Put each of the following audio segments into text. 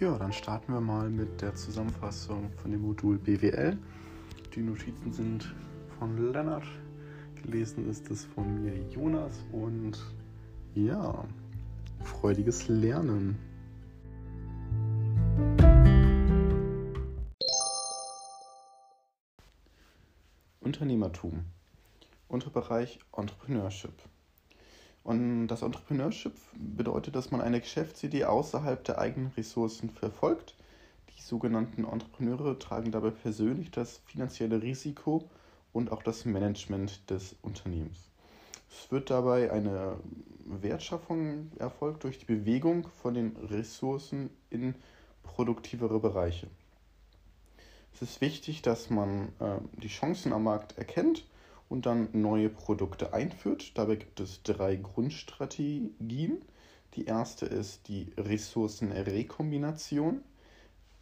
Ja, dann starten wir mal mit der Zusammenfassung von dem Modul BWL. Die Notizen sind von Lennart, gelesen ist es von mir Jonas und ja, freudiges Lernen. Unternehmertum. Unterbereich Entrepreneurship. Und das Entrepreneurship bedeutet, dass man eine Geschäftsidee außerhalb der eigenen Ressourcen verfolgt. Die sogenannten Entrepreneure tragen dabei persönlich das finanzielle Risiko und auch das Management des Unternehmens. Es wird dabei eine Wertschaffung erfolgt durch die Bewegung von den Ressourcen in produktivere Bereiche. Es ist wichtig, dass man äh, die Chancen am Markt erkennt und dann neue Produkte einführt. Dabei gibt es drei Grundstrategien. Die erste ist die Ressourcenrekombination.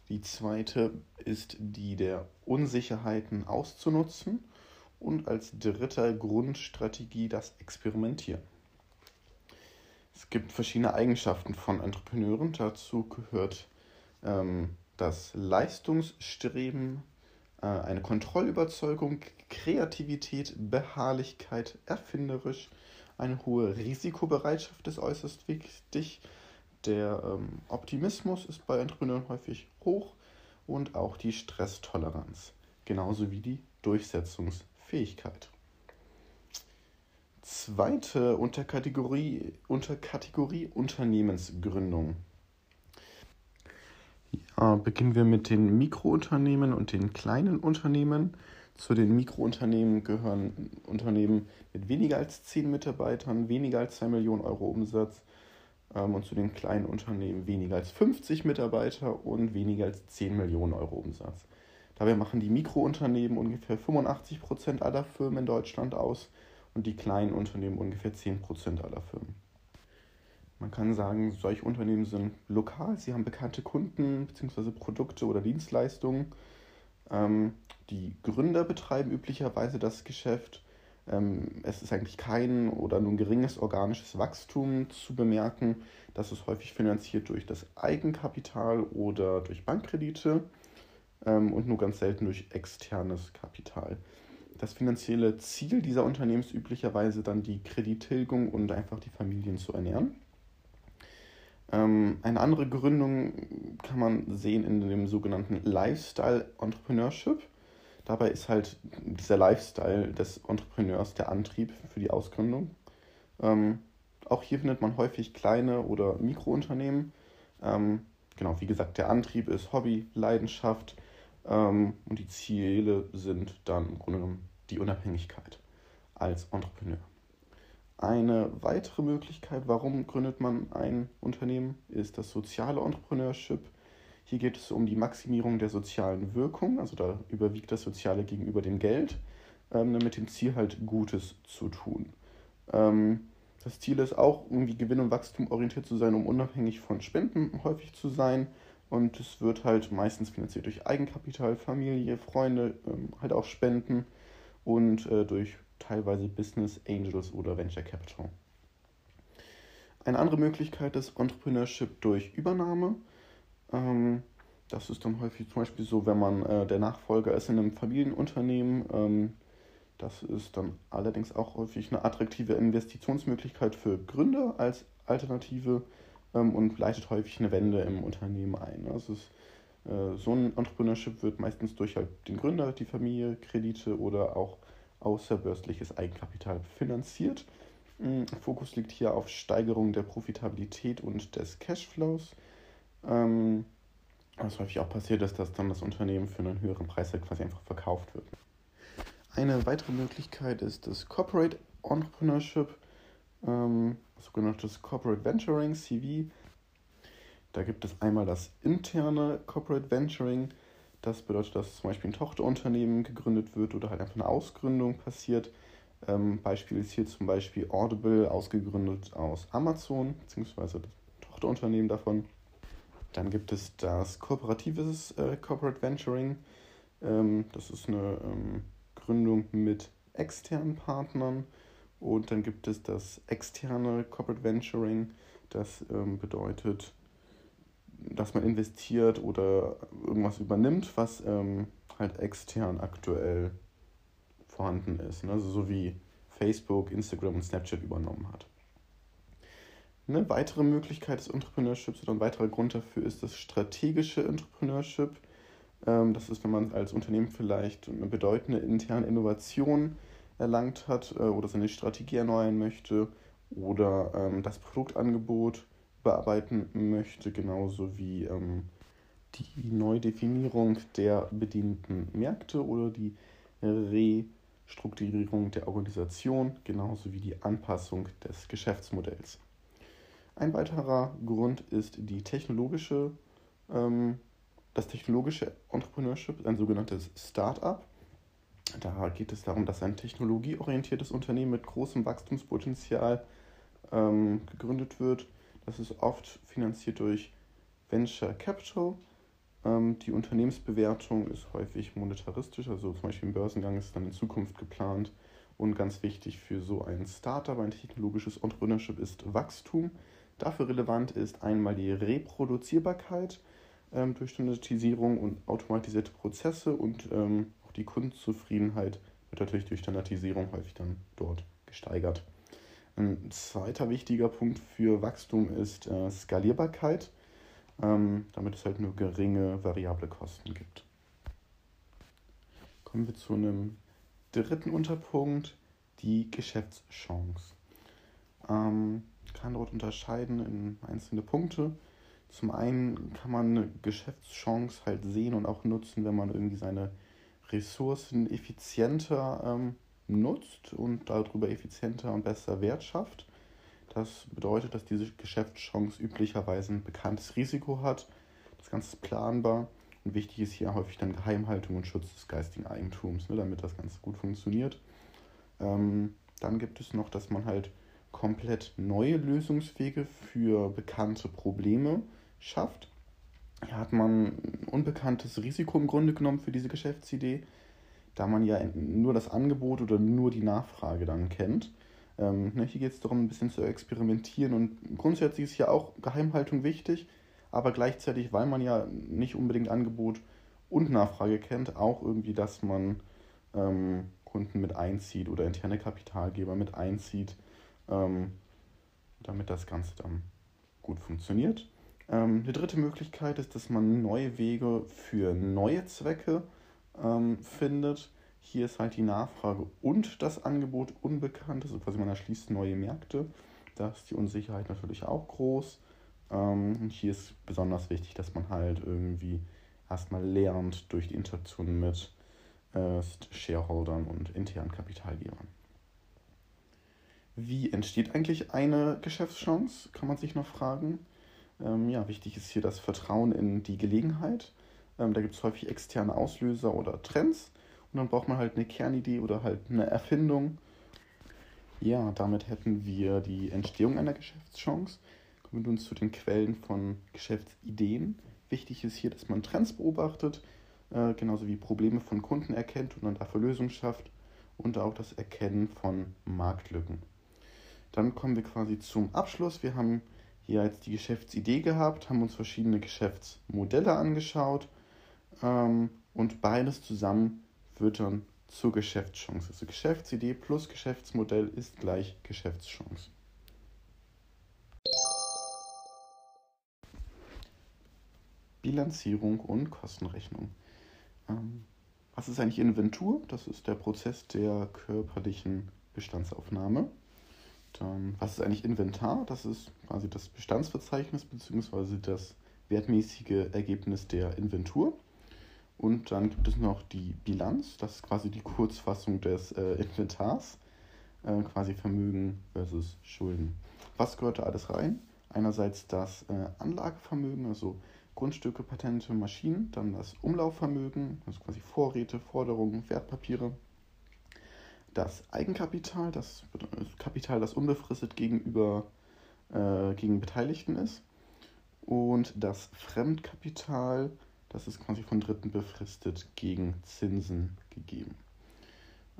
Die zweite ist die der Unsicherheiten auszunutzen. Und als dritte Grundstrategie das Experimentieren. Es gibt verschiedene Eigenschaften von Entrepreneuren. Dazu gehört ähm, das Leistungsstreben, eine Kontrollüberzeugung, Kreativität, Beharrlichkeit, erfinderisch, eine hohe Risikobereitschaft ist äußerst wichtig. Der ähm, Optimismus ist bei Entrepreneuren häufig hoch und auch die Stresstoleranz, genauso wie die Durchsetzungsfähigkeit. Zweite Unterkategorie, Unterkategorie Unternehmensgründung. Ja, beginnen wir mit den Mikrounternehmen und den kleinen Unternehmen. Zu den Mikrounternehmen gehören Unternehmen mit weniger als 10 Mitarbeitern, weniger als 2 Millionen Euro Umsatz ähm, und zu den kleinen Unternehmen weniger als 50 Mitarbeiter und weniger als 10 Millionen Euro Umsatz. Dabei machen die Mikrounternehmen ungefähr 85 Prozent aller Firmen in Deutschland aus und die kleinen Unternehmen ungefähr 10 Prozent aller Firmen. Man kann sagen, solche Unternehmen sind lokal, sie haben bekannte Kunden bzw. Produkte oder Dienstleistungen. Ähm, die Gründer betreiben üblicherweise das Geschäft. Ähm, es ist eigentlich kein oder nur ein geringes organisches Wachstum zu bemerken. Das ist häufig finanziert durch das Eigenkapital oder durch Bankkredite ähm, und nur ganz selten durch externes Kapital. Das finanzielle Ziel dieser Unternehmen ist üblicherweise dann die Kredittilgung und einfach die Familien zu ernähren. Ähm, eine andere Gründung kann man sehen in dem sogenannten Lifestyle Entrepreneurship. Dabei ist halt dieser Lifestyle des Entrepreneurs der Antrieb für die Ausgründung. Ähm, auch hier findet man häufig kleine oder Mikrounternehmen. Ähm, genau, wie gesagt, der Antrieb ist Hobby, Leidenschaft ähm, und die Ziele sind dann im Grunde genommen die Unabhängigkeit als Entrepreneur. Eine weitere Möglichkeit, warum gründet man ein Unternehmen, ist das soziale Entrepreneurship. Hier geht es um die Maximierung der sozialen Wirkung, also da überwiegt das Soziale gegenüber dem Geld, ähm, mit dem Ziel halt Gutes zu tun. Ähm, das Ziel ist auch, irgendwie Gewinn und Wachstum orientiert zu sein, um unabhängig von Spenden häufig zu sein. Und es wird halt meistens finanziert durch Eigenkapital, Familie, Freunde, ähm, halt auch Spenden und äh, durch teilweise Business Angels oder Venture Capital. Eine andere Möglichkeit ist Entrepreneurship durch Übernahme. Ähm, das ist dann häufig zum Beispiel so, wenn man äh, der Nachfolger ist in einem Familienunternehmen. Ähm, das ist dann allerdings auch häufig eine attraktive Investitionsmöglichkeit für Gründer als Alternative ähm, und leitet häufig eine Wende im Unternehmen ein. Das ist, äh, so ein Entrepreneurship wird meistens durch halt den Gründer, die Familie, Kredite oder auch außerbörsliches Eigenkapital finanziert. Mm, Fokus liegt hier auf Steigerung der Profitabilität und des Cashflows. Ähm, was häufig auch passiert ist, dass dann das Unternehmen für einen höheren Preis halt quasi einfach verkauft wird. Eine weitere Möglichkeit ist das Corporate Entrepreneurship, ähm, sogenanntes Corporate Venturing, CV. Da gibt es einmal das interne Corporate Venturing, das bedeutet, dass zum Beispiel ein Tochterunternehmen gegründet wird oder halt einfach eine Ausgründung passiert. Ähm, Beispiel ist hier zum Beispiel Audible, ausgegründet aus Amazon, beziehungsweise das Tochterunternehmen davon. Dann gibt es das kooperatives äh, Corporate Venturing. Ähm, das ist eine ähm, Gründung mit externen Partnern. Und dann gibt es das externe Corporate Venturing. Das ähm, bedeutet, dass man investiert oder irgendwas übernimmt, was ähm, halt extern aktuell vorhanden ist. Ne? Also so wie Facebook, Instagram und Snapchat übernommen hat. Eine weitere Möglichkeit des Entrepreneurships oder ein weiterer Grund dafür ist das strategische Entrepreneurship. Ähm, das ist, wenn man als Unternehmen vielleicht eine bedeutende interne Innovation erlangt hat äh, oder seine Strategie erneuern möchte oder ähm, das Produktangebot bearbeiten möchte, genauso wie ähm, die Neudefinierung der bedienten Märkte oder die Restrukturierung der Organisation, genauso wie die Anpassung des Geschäftsmodells. Ein weiterer Grund ist die technologische, ähm, das technologische Entrepreneurship, ein sogenanntes Start-up. Da geht es darum, dass ein technologieorientiertes Unternehmen mit großem Wachstumspotenzial ähm, gegründet wird. Das ist oft finanziert durch Venture Capital. Ähm, die Unternehmensbewertung ist häufig monetaristisch, also zum Beispiel im Börsengang ist dann in Zukunft geplant. Und ganz wichtig für so ein Startup, ein technologisches Entrepreneurship ist Wachstum. Dafür relevant ist einmal die Reproduzierbarkeit ähm, durch Standardisierung und automatisierte Prozesse und ähm, auch die Kundenzufriedenheit wird natürlich durch Standardisierung häufig dann dort gesteigert. Ein zweiter wichtiger Punkt für Wachstum ist äh, Skalierbarkeit, ähm, damit es halt nur geringe variable Kosten gibt. Kommen wir zu einem dritten Unterpunkt, die Geschäftschance. Ähm, kann dort unterscheiden in einzelne Punkte. Zum einen kann man eine Geschäftschance halt sehen und auch nutzen, wenn man irgendwie seine Ressourcen effizienter ähm, nutzt und darüber effizienter und besser Wert schafft. Das bedeutet, dass diese Geschäftschance üblicherweise ein bekanntes Risiko hat. Das Ganze ist planbar und wichtig ist hier häufig dann Geheimhaltung und Schutz des geistigen Eigentums, ne, damit das Ganze gut funktioniert. Ähm, dann gibt es noch, dass man halt komplett neue Lösungswege für bekannte Probleme schafft. Hier hat man ein unbekanntes Risiko im Grunde genommen für diese Geschäftsidee, da man ja nur das Angebot oder nur die Nachfrage dann kennt. Ähm, ne, hier geht es darum, ein bisschen zu experimentieren und grundsätzlich ist ja auch Geheimhaltung wichtig, aber gleichzeitig, weil man ja nicht unbedingt Angebot und Nachfrage kennt, auch irgendwie, dass man ähm, Kunden mit einzieht oder interne Kapitalgeber mit einzieht ähm, damit das Ganze dann gut funktioniert. Ähm, die dritte Möglichkeit ist, dass man neue Wege für neue Zwecke ähm, findet. Hier ist halt die Nachfrage und das Angebot unbekannt, also quasi man erschließt neue Märkte. Da ist die Unsicherheit natürlich auch groß. Ähm, hier ist besonders wichtig, dass man halt irgendwie erstmal lernt durch die Interaktion mit äh, Shareholdern und internen Kapitalgebern. Wie entsteht eigentlich eine Geschäftschance, kann man sich noch fragen. Ähm, ja, wichtig ist hier das Vertrauen in die Gelegenheit. Ähm, da gibt es häufig externe Auslöser oder Trends. Und dann braucht man halt eine Kernidee oder halt eine Erfindung. Ja, damit hätten wir die Entstehung einer Geschäftschance. Kommen wir nun zu den Quellen von Geschäftsideen. Wichtig ist hier, dass man Trends beobachtet, äh, genauso wie Probleme von Kunden erkennt und dann dafür Lösungen schafft und auch das Erkennen von Marktlücken. Dann kommen wir quasi zum Abschluss. Wir haben hier jetzt die Geschäftsidee gehabt, haben uns verschiedene Geschäftsmodelle angeschaut ähm, und beides zusammen wird dann zur Geschäftschance. Also Geschäftsidee plus Geschäftsmodell ist gleich Geschäftschance. Bilanzierung und Kostenrechnung. Ähm, was ist eigentlich Inventur? Das ist der Prozess der körperlichen Bestandsaufnahme. Dann, was ist eigentlich Inventar? Das ist quasi das Bestandsverzeichnis bzw. das wertmäßige Ergebnis der Inventur. Und dann gibt es noch die Bilanz, das ist quasi die Kurzfassung des äh, Inventars, äh, quasi Vermögen versus Schulden. Was gehört da alles rein? Einerseits das äh, Anlagevermögen, also Grundstücke, Patente, Maschinen, dann das Umlaufvermögen, also quasi Vorräte, Forderungen, Wertpapiere, das Eigenkapital, das Kapital, das unbefristet gegenüber äh, gegen Beteiligten ist. Und das Fremdkapital, das ist quasi von Dritten befristet gegen Zinsen gegeben.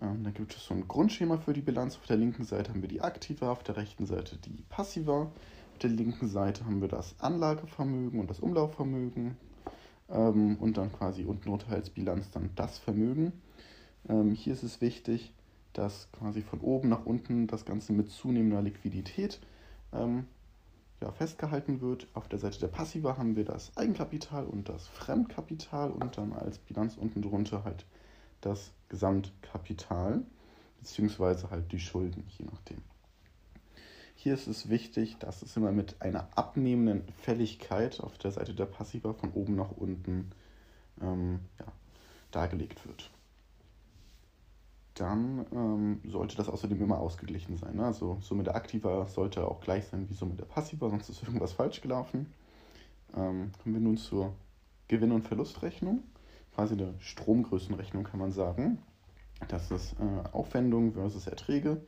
Ähm, dann gibt es so ein Grundschema für die Bilanz. Auf der linken Seite haben wir die Aktiva, auf der rechten Seite die Passiva. der linken Seite haben wir das Anlagevermögen und das Umlaufvermögen ähm, und dann quasi unten drunter als Bilanz dann das Vermögen. Ähm, hier ist es wichtig, dass quasi von oben nach unten das Ganze mit zunehmender Liquidität ähm, ja, festgehalten wird. Auf der Seite der Passiva haben wir das Eigenkapital und das Fremdkapital und dann als Bilanz unten drunter halt das Gesamtkapital beziehungsweise halt die Schulden, je nachdem. Hier ist es wichtig, dass es immer mit einer abnehmenden Fälligkeit auf der Seite der Passiva von oben nach unten ähm, ja, dargelegt wird. Dann ähm, sollte das außerdem immer ausgeglichen sein. Ne? Also Summe der Aktiva sollte auch gleich sein wie Summe der Passiva, sonst ist irgendwas falsch gelaufen. Ähm, kommen wir nun zur Gewinn- und Verlustrechnung, quasi eine Stromgrößenrechnung kann man sagen. Das ist äh, Aufwendung versus Erträge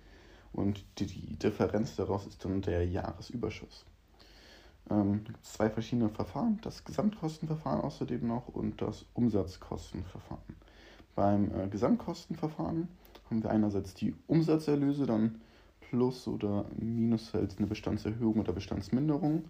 und die, die, Differenz daraus ist dann der Jahresüberschuss. Ähm, gibt zwei verschiedene Verfahren, das Gesamtkostenverfahren außerdem noch und das Umsatzkostenverfahren. Beim äh, Gesamtkostenverfahren haben wir einerseits die Umsatzerlöse, dann plus oder minus halt eine Bestandserhöhung oder Bestandsminderung,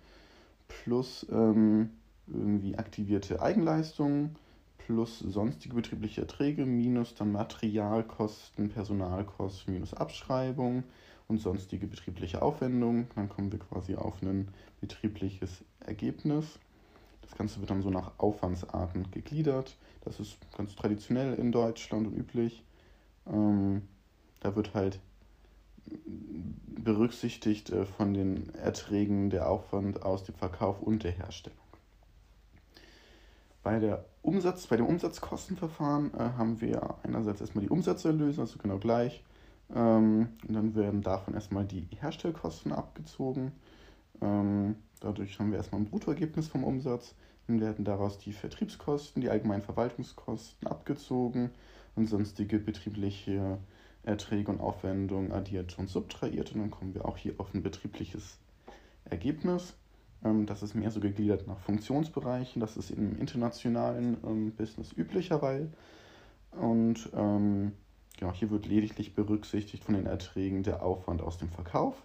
plus ähm, irgendwie aktivierte Eigenleistungen, plus sonstige betriebliche Erträge minus dann Materialkosten, Personalkosten minus Abschreibung und sonstige betriebliche Aufwendungen. Dann kommen wir quasi auf ein betriebliches Ergebnis. Das Ganze wird dann so nach Aufwandsarten gegliedert. Das ist ganz traditionell in Deutschland und üblich. Ähm, da wird halt berücksichtigt äh, von den Erträgen der Aufwand aus dem Verkauf und der Herstellung. Bei, der Umsatz, bei dem Umsatzkostenverfahren äh, haben wir einerseits erstmal die Umsatzerlöse, also genau gleich. Ähm, und dann werden davon erstmal die Herstellkosten abgezogen. Ähm, dadurch haben wir erstmal ein Bruttoergebnis vom Umsatz. Dann werden daraus die Vertriebskosten, die allgemeinen Verwaltungskosten abgezogen und sonstige betriebliche Erträge und Aufwendungen addiert und subtrahiert. Und dann kommen wir auch hier auf ein betriebliches Ergebnis. Ähm, das ist mehr so gegliedert nach Funktionsbereichen. Das ist im internationalen ähm, Business üblicher, weil. Und ähm, genau, hier wird lediglich berücksichtigt von den Erträgen der Aufwand aus dem Verkauf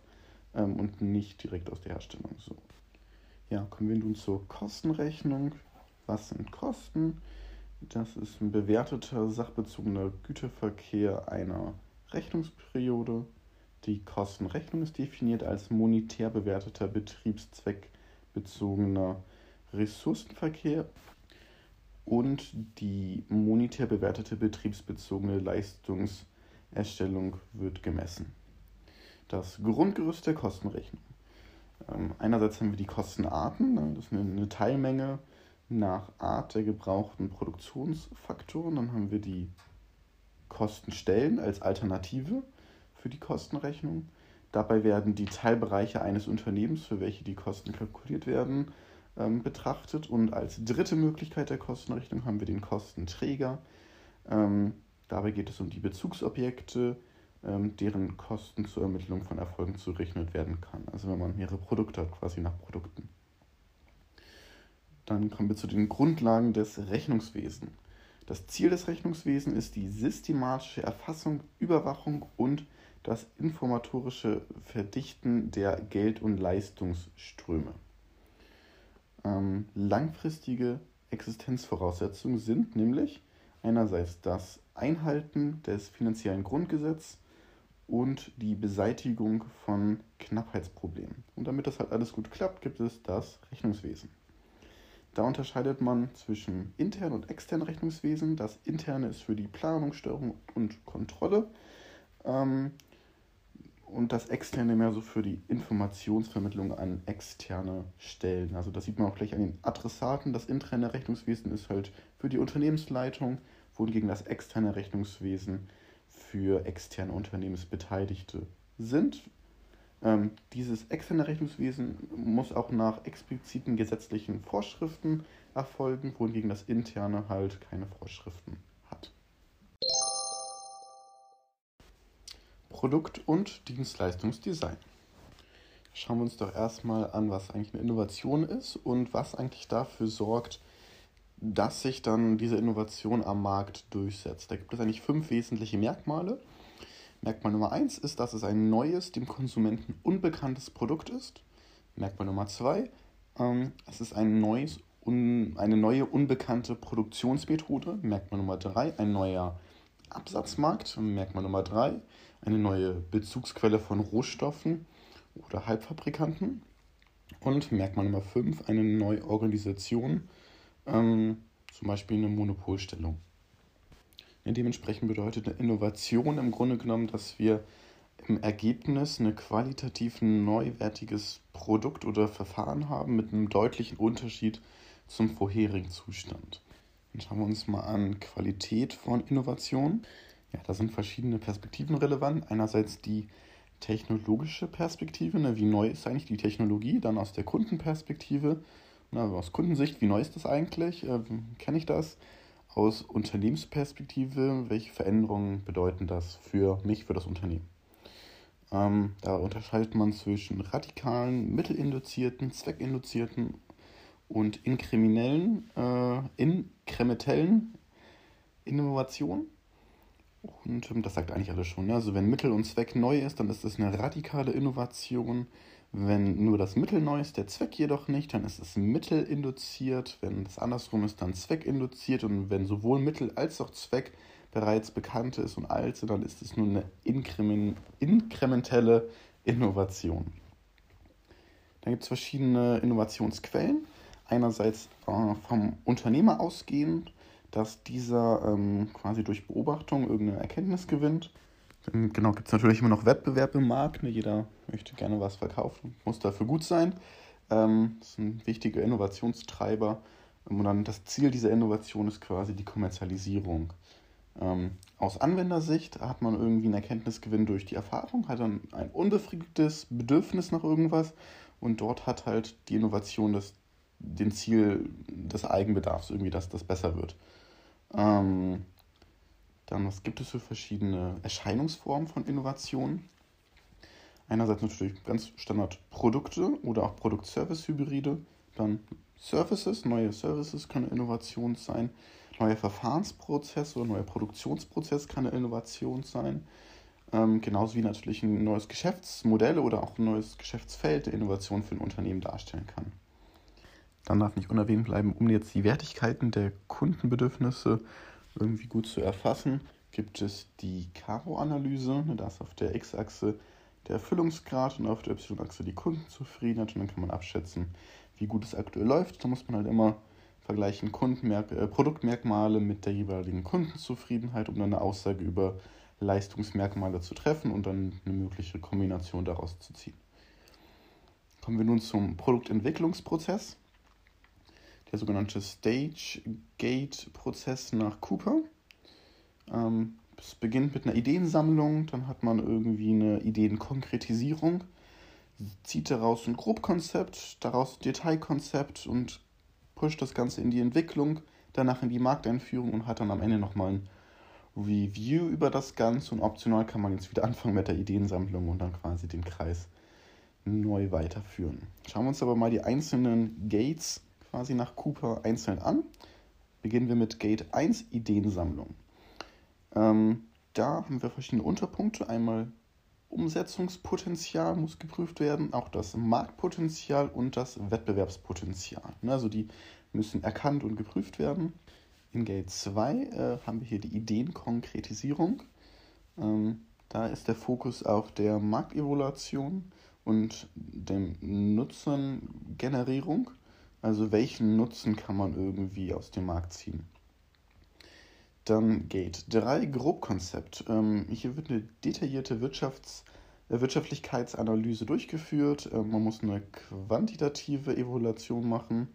ähm, und nicht direkt aus der Herstellung. So. Ja, kommen wir nun zur Kostenrechnung. Was sind Kosten? Das ist ein bewerteter sachbezogener Güterverkehr einer Rechnungsperiode. Die Kostenrechnung ist definiert als monetär bewerteter Betriebszweck bezogener Ressourcenverkehr und die monetär bewertete betriebsbezogene Leistungserstellung wird gemessen. Das Grundgerüst der Kostenrechnung. Ähm, einerseits haben wir die Kostenarten, ne, das ist eine Teilmenge nach Art der gebrauchten Produktionsfaktoren. Dann haben wir die Kostenstellen als Alternative für die Kostenrechnung. Dabei werden die Teilbereiche eines Unternehmens, für welche die Kosten kalkuliert werden, ähm, betrachtet. Und als dritte Möglichkeit der Kostenrechnung haben wir den Kostenträger. Ähm, dabei geht es um die Bezugsobjekte, ähm, deren Kosten zur Ermittlung von Erfolgen zurechnet werden kann. Also wenn man mehrere Produkte hat, quasi nach Produkten. Dann kommen wir zu den Grundlagen des Rechnungswesens. Das Ziel des Rechnungswesens ist die systematische Erfassung, Überwachung und das informatorische Verdichten der Geld- und Leistungsströme. Ähm, langfristige Existenzvoraussetzungen sind nämlich einerseits das Einhalten des finanziellen Grundgesetzes und die Beseitigung von Knappheitsproblemen. Und damit das halt alles gut klappt, gibt es das Rechnungswesen. Da unterscheidet man zwischen intern und externen Rechnungswesen. Das interne ist für die Planung, Steuerung und Kontrolle. Ähm, und das externe mehr so für die Informationsvermittlung an externe Stellen. Also das sieht man auch gleich an den Adressaten. Das interne Rechnungswesen ist halt für die Unternehmensleitung, wohingegen das externe Rechnungswesen für externe Unternehmensbeteiligte sind. Ähm, dieses externe Rechnungswesen muss auch nach expliziten gesetzlichen Vorschriften erfolgen, wohingegen das interne halt keine Vorschriften Produkt- und Dienstleistungsdesign. Schauen wir uns doch erstmal an, was eigentlich eine Innovation ist und was eigentlich dafür sorgt, dass sich dann diese Innovation am Markt durchsetzt. Da gibt es eigentlich fünf wesentliche Merkmale. Merkmal Nummer eins ist, dass es ein neues, dem Konsumenten unbekanntes Produkt ist. Merkmal Nummer zwei, ähm, es ist ein neues, un, eine neue unbekannte Produktionsmethode. Merkmal Nummer drei, ein neuer Absatzmarkt. Merkmal Nummer drei, eine neue Bezugsquelle von Rohstoffen oder Halbfabrikanten. Und Merkmal Nummer fünf, eine neue Organisation, ähm, zum Beispiel eine Monopolstellung. Dementsprechend bedeutet eine Innovation im Grunde genommen, dass wir im Ergebnis ein qualitativ neuwertiges Produkt oder Verfahren haben mit einem deutlichen Unterschied zum vorherigen Zustand. Dann schauen wir uns mal an Qualität von Innovation. Ja, da sind verschiedene Perspektiven relevant. Einerseits die technologische Perspektive, ne, wie neu ist eigentlich die Technologie, dann aus der Kundenperspektive, ne, aus Kundensicht, wie neu ist das eigentlich, äh, kenne ich das, aus Unternehmensperspektive, welche Veränderungen bedeuten das für mich, für das Unternehmen. Ähm, da unterscheidet man zwischen radikalen, mittelinduzierten, zweckinduzierten und inkriminellen, äh, inkrementellen Innovationen. Und ähm, das sagt eigentlich alles schon. Ne? Also wenn Mittel und Zweck neu ist, dann ist das eine radikale Innovation. Wenn nur das Mittel neu ist, der Zweck jedoch nicht, dann ist es mittelinduziert. Wenn es andersrum ist, dann zweckinduziert. Und wenn sowohl Mittel als auch Zweck bereits bekannt ist und alt sind, dann ist es nur eine inkrementelle Innovation. Dann gibt es verschiedene Innovationsquellen. Einerseits äh, vom Unternehmer ausgehend, dass dieser ähm, quasi durch Beobachtung irgendeine Erkenntnis gewinnt. Dann, genau, gibt es natürlich immer noch Wettbewerb im Markt. Ne? Jeder möchte gerne was verkaufen, muss dafür gut sein. Ähm, das ist ein wichtiger Innovationstreiber. Und dann das Ziel dieser Innovation ist quasi die Kommerzialisierung. Ähm, aus Anwendersicht hat man irgendwie einen Erkenntnisgewinn durch die Erfahrung, hat dann ein unbefriedigtes Bedürfnis nach irgendwas und dort hat halt die Innovation das, den Ziel des Eigenbedarfs, irgendwie, dass das besser wird. Ähm, dann, was gibt es für verschiedene Erscheinungsformen von Innovationen? Einerseits natürlich ganz Standard Produkte oder auch Produkt-Service-Hybride, dann Services, neue Services können Innovation sein neuer Verfahrensprozess oder neuer Produktionsprozess kann eine Innovation sein. Ähm, genauso wie natürlich ein neues Geschäftsmodell oder auch ein neues Geschäftsfeld eine Innovation für ein Unternehmen darstellen kann. Dann darf nicht unerwähnt bleiben, um jetzt die Wertigkeiten der Kundenbedürfnisse irgendwie gut zu erfassen, gibt es die Karo-Analyse. Da ist auf der X-Achse der Erfüllungsgrad und auf der Y-Achse die Kundenzufriedenheit. Und dann kann man abschätzen, wie gut es aktuell läuft. Da muss man halt immer vergleichen Kundenmerk äh, Produktmerkmale mit der jeweiligen Kundenzufriedenheit, um dann eine Aussage über Leistungsmerkmale zu treffen und dann eine mögliche Kombination daraus zu ziehen. Kommen wir nun zum Produktentwicklungsprozess. Der sogenannte Stage-Gate-Prozess nach Cooper. Ähm, es beginnt mit einer Ideensammlung, dann hat man irgendwie eine Ideenkonkretisierung, zieht daraus ein Grobkonzept, daraus ein Detailkonzept und pusht das Ganze in die Entwicklung, danach in die Markteinführung und hat dann am Ende nochmal ein Review über das Ganze und optional kann man jetzt wieder anfangen mit der Ideensammlung und dann quasi den Kreis neu weiterführen. Schauen wir uns aber mal die einzelnen Gates quasi nach Cooper einzeln an. Beginnen wir mit Gate 1, Ideensammlung. Ähm, da haben wir verschiedene Unterpunkte. Einmal Umsetzungspotenzial muss geprüft werden, auch das Marktpotenzial und das Wettbewerbspotenzial. Ne, also die müssen erkannt und geprüft werden. In Gate 2 äh, haben wir hier die Ideenkonkretisierung. Ähm, da ist der Fokus auf der Marktevaluation und der Nutzengenerierung. Also welchen Nutzen kann man irgendwie aus dem Markt ziehen. Dann Gate 3, Grobkonzept. Ähm, hier wird eine detaillierte Wirtschafts äh, Wirtschaftlichkeitsanalyse durchgeführt. Ähm, man muss eine quantitative Evaluation machen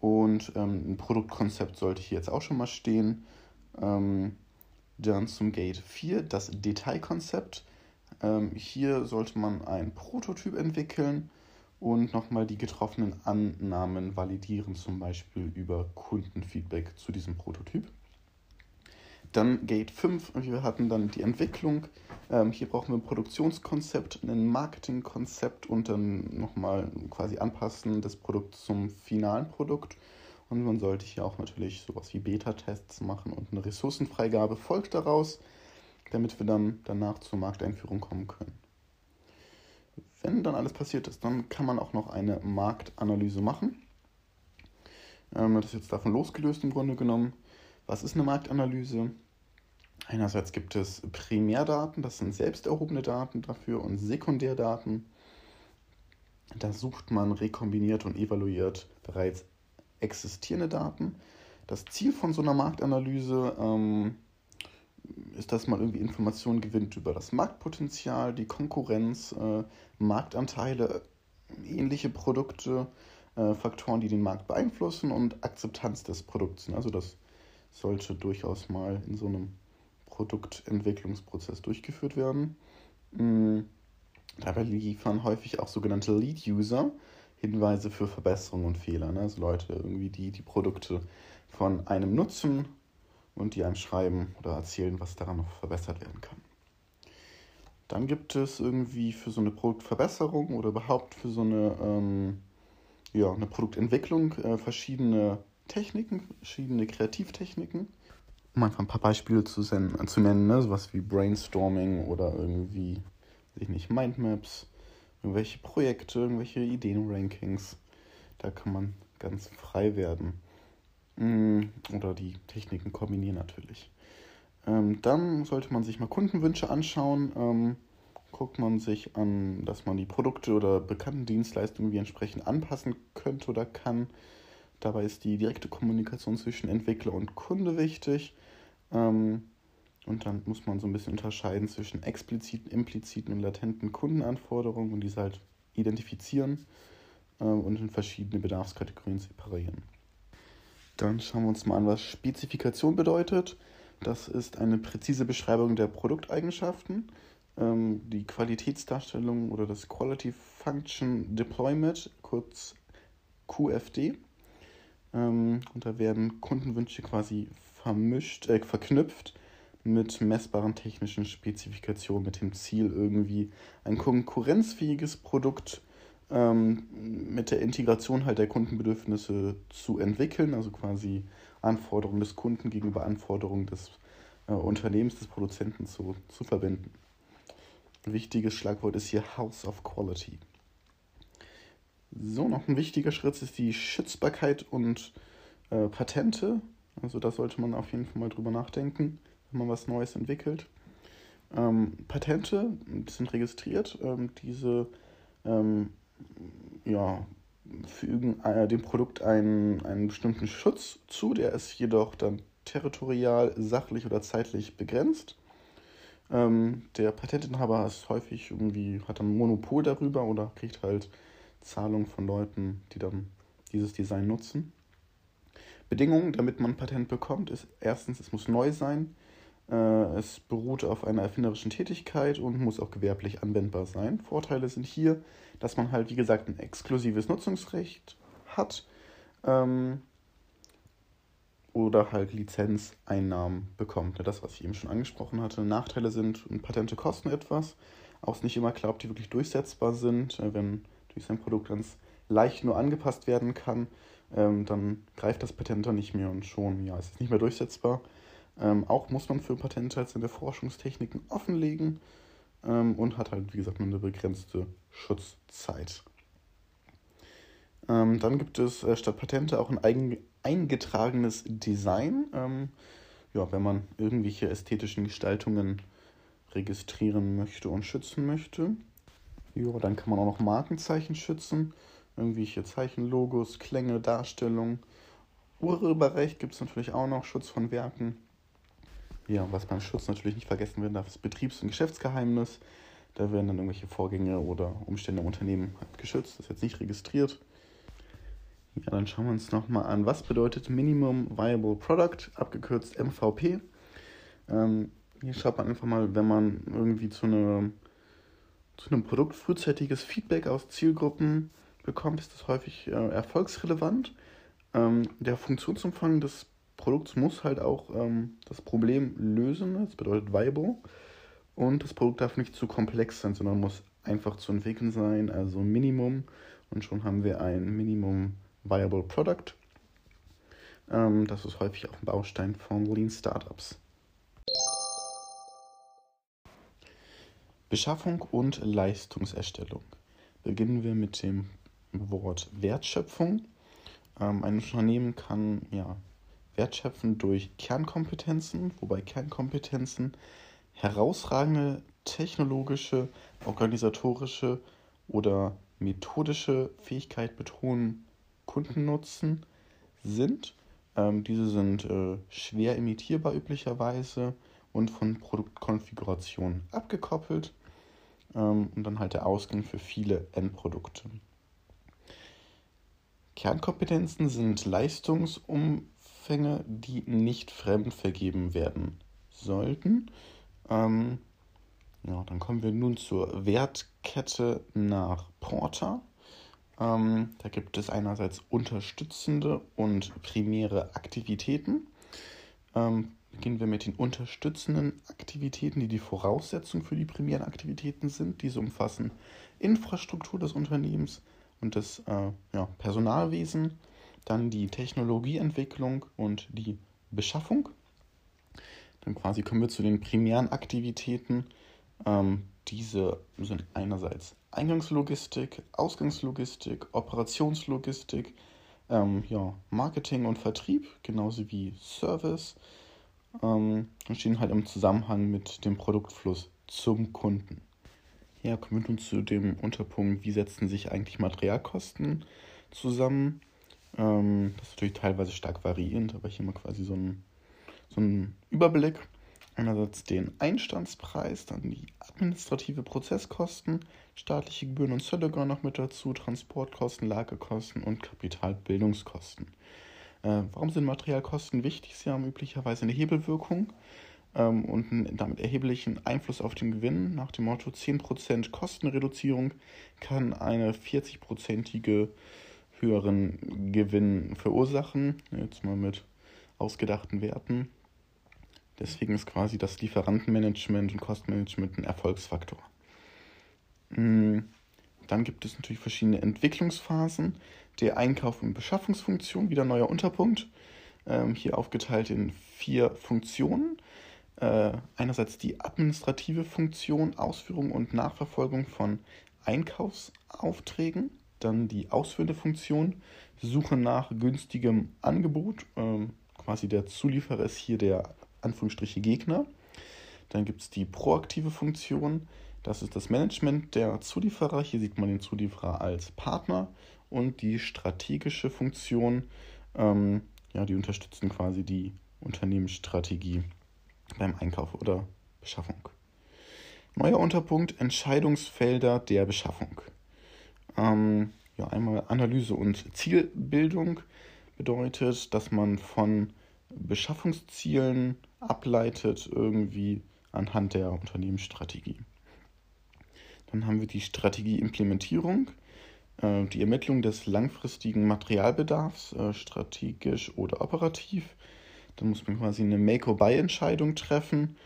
und ähm, ein Produktkonzept sollte hier jetzt auch schon mal stehen. Ähm, dann zum Gate 4, das Detailkonzept. Ähm, hier sollte man ein Prototyp entwickeln und nochmal die getroffenen Annahmen validieren, zum Beispiel über Kundenfeedback zu diesem Prototyp. Dann Gate 5, wir hatten dann die Entwicklung. Ähm, hier brauchen wir ein Produktionskonzept, ein Marketingkonzept und dann nochmal quasi anpassen des Produkts zum finalen Produkt. Und man sollte hier auch natürlich sowas wie Beta-Tests machen und eine Ressourcenfreigabe folgt daraus, damit wir dann danach zur Markteinführung kommen können. Wenn dann alles passiert ist, dann kann man auch noch eine Marktanalyse machen. Ähm, das ist jetzt davon losgelöst im Grunde genommen. Was ist eine Marktanalyse? Einerseits gibt es Primärdaten, das sind selbst erhobene Daten dafür, und Sekundärdaten. Da sucht man, rekombiniert und evaluiert bereits existierende Daten. Das Ziel von so einer Marktanalyse ähm, ist, dass man irgendwie Informationen gewinnt über das Marktpotenzial, die Konkurrenz, äh, Marktanteile, ähnliche Produkte, äh, Faktoren, die den Markt beeinflussen und Akzeptanz des Produkts. Also das sollte durchaus mal in so einem Produktentwicklungsprozess durchgeführt werden. Mhm. Dabei liefern häufig auch sogenannte Lead-User Hinweise für Verbesserungen und Fehler. Ne? Also Leute irgendwie, die die Produkte von einem nutzen und die einem schreiben oder erzählen, was daran noch verbessert werden kann. Dann gibt es irgendwie für so eine Produktverbesserung oder überhaupt für so eine, ähm, ja, eine Produktentwicklung äh, verschiedene Techniken, verschiedene Kreativtechniken. Um einfach ein paar Beispiele zu, zu nennen, ne? sowas wie Brainstorming oder irgendwie, weiß ich nicht, Mindmaps, irgendwelche Projekte, irgendwelche Ideenrankings. Da kann man ganz frei werden. Mm, oder die Techniken kombinieren natürlich. Ähm, dann sollte man sich mal Kundenwünsche anschauen. Ähm, guckt man sich an, dass man die Produkte oder bekannten Dienstleistungen wie entsprechend anpassen könnte oder kann. Dabei ist die direkte Kommunikation zwischen Entwickler und Kunde wichtig. Ähm, und dann muss man so ein bisschen unterscheiden zwischen expliziten, impliziten und latenten Kundenanforderungen und diese halt identifizieren äh, und in verschiedene Bedarfskategorien separieren. Dann schauen wir uns mal an, was Spezifikation bedeutet. Das ist eine präzise Beschreibung der Produkteigenschaften, ähm, die Qualitätsdarstellung oder das Quality Function Deployment, kurz QFD. Ähm, und da werden Kundenwünsche quasi vermischt, äh, verknüpft mit messbaren technischen Spezifikationen, mit dem Ziel, irgendwie ein konkurrenzfähiges Produkt ähm, mit der Integration halt der Kundenbedürfnisse zu entwickeln, also quasi Anforderungen des Kunden gegenüber Anforderungen des äh, Unternehmens, des Produzenten zu, zu verbinden. Wichtiges Schlagwort ist hier House of Quality. So, noch ein wichtiger Schritt ist die Schützbarkeit und äh, Patente. Also da sollte man auf jeden Fall mal drüber nachdenken, wenn man was Neues entwickelt. Ähm, Patente sind registriert. Ähm, diese ähm, ja, fügen äh, dem Produkt einen, einen bestimmten Schutz zu, der ist jedoch dann territorial, sachlich oder zeitlich begrenzt. Ähm, der Patentinhaber ist häufig irgendwie, hat ein Monopol darüber oder kriegt halt Zahlungen von Leuten, die dann dieses Design nutzen. Bedingungen, damit man ein Patent bekommt, ist erstens, es muss neu sein, es beruht auf einer erfinderischen Tätigkeit und muss auch gewerblich anwendbar sein. Vorteile sind hier, dass man halt, wie gesagt, ein exklusives Nutzungsrecht hat ähm, oder halt Lizenzeinnahmen bekommt. Das, was ich eben schon angesprochen hatte. Nachteile sind, Patente kosten etwas. Auch ist nicht immer klar, ob die wirklich durchsetzbar sind. Äh, wenn durch sein Produkt ganz leicht nur angepasst werden kann, ähm, dann greift das Patent dann nicht mehr und schon, ja, es ist nicht mehr durchsetzbar. Ähm, auch muss man für Patente halt seine Forschungstechniken offenlegen ähm, und hat halt, wie gesagt, nur eine begrenzte Schutzzeit. Ähm, dann gibt es äh, statt Patente auch ein eigen, eingetragenes Design. Ähm, ja, wenn man irgendwelche ästhetischen Gestaltungen registrieren möchte und schützen möchte. Ja, dann kann man auch noch Markenzeichen schützen. Irgendwelche Zeichen, Logos, Klänge, Darstellungen. Urheberrecht gibt es natürlich auch noch, Schutz von Werken. Ja, was beim Schutz natürlich nicht vergessen werden darf, ist Betriebs- und Geschäftsgeheimnis. Da werden dann irgendwelche Vorgänge oder Umstände im Unternehmen geschützt, das ist jetzt nicht registriert. Ja, dann schauen wir uns nochmal an, was bedeutet Minimum Viable Product, abgekürzt MVP. Ähm, hier schaut man einfach mal, wenn man irgendwie zu, eine, zu einem Produkt frühzeitiges Feedback aus Zielgruppen bekommt, ist das häufig äh, erfolgsrelevant. Ähm, der Funktionsumfang des Produkt muss halt auch ähm, das Problem lösen, das bedeutet viable. Und das Produkt darf nicht zu komplex sein, sondern muss einfach zu entwickeln sein, also Minimum. Und schon haben wir ein Minimum Viable Product. Ähm, das ist häufig auch ein Baustein von Lean Startups. Beschaffung und Leistungserstellung. Beginnen wir mit dem Wort Wertschöpfung. Ähm, ein Unternehmen kann ja, wertschöpfen durch Kernkompetenzen, wobei Kernkompetenzen herausragende technologische, organisatorische oder methodische Fähigkeit betonen, Kundennutzen sind. Ähm, diese sind äh, schwer imitierbar üblicherweise und von Produktkonfiguration abgekoppelt ähm, und dann halt der Ausgang für viele Endprodukte. Kernkompetenzen sind Leistungsumfänge, die nicht fremd vergeben werden sollten. Ähm, ja, dann kommen wir nun zur Wertkette nach Porter. Ähm, da gibt es einerseits unterstützende und primäre Aktivitäten. Ähm, beginnen wir mit den unterstützenden Aktivitäten, die die Voraussetzung für die primären Aktivitäten sind. Diese umfassen Infrastruktur des Unternehmens und das äh, ja, Personalwesen, dann die Technologieentwicklung und die Beschaffung. Dann quasi kommen wir zu den primären Aktivitäten. Ähm, diese sind einerseits Eingangslogistik, Ausgangslogistik, Operationslogistik, ähm, ja, Marketing und Vertrieb, genauso wie Service. Ähm, stehen halt im Zusammenhang mit dem Produktfluss zum Kunden. Ja, kommen wir nun zu dem Unterpunkt, wie setzen sich eigentlich Materialkosten zusammen. Ähm, das ist natürlich teilweise stark variierend, aber hier mal quasi so ein, so ein Überblick. Einerseits den Einstandspreis, dann die administrative Prozesskosten, staatliche Gebühren und Zölle gehören noch mit dazu, Transportkosten, Lagerkosten und Kapitalbildungskosten. Äh, warum sind Materialkosten wichtig? Sie haben üblicherweise eine Hebelwirkung ähm, und einen damit erheblichen Einfluss auf den Gewinn. Nach dem Motto 10% Kostenreduzierung kann eine 40-prozentige höheren Gewinn verursachen. Jetzt mal mit ausgedachten Werten. Deswegen ist quasi das Lieferantenmanagement und Kostenmanagement ein Erfolgsfaktor. Hm, dann gibt es natürlich verschiedene Entwicklungsphasen der Einkauf- und Beschaffungsfunktion, wieder neuer Unterpunkt. Ähm, hier aufgeteilt in vier Funktionen. Äh, einerseits die administrative Funktion, Ausführung und Nachverfolgung von Einkaufsaufträgen. Dann die ausführende Funktion, Suche nach günstigem Angebot. Ähm, quasi der Zulieferer ist hier der Anführungsstriche Gegner. Dann gibt es die proaktive Funktion, das ist das Management der Zulieferer. Hier sieht man den Zulieferer als Partner und die strategische Funktion, ähm, ja, die unterstützen quasi die Unternehmensstrategie beim Einkauf oder Beschaffung. Neuer Unterpunkt: Entscheidungsfelder der Beschaffung. Ähm, ja, einmal Analyse und Zielbildung bedeutet, dass man von Beschaffungszielen ableitet, irgendwie anhand der Unternehmensstrategie. Dann haben wir die Strategieimplementierung, äh, die Ermittlung des langfristigen Materialbedarfs, äh, strategisch oder operativ. Dann muss man quasi eine Make-or-Buy-Entscheidung treffen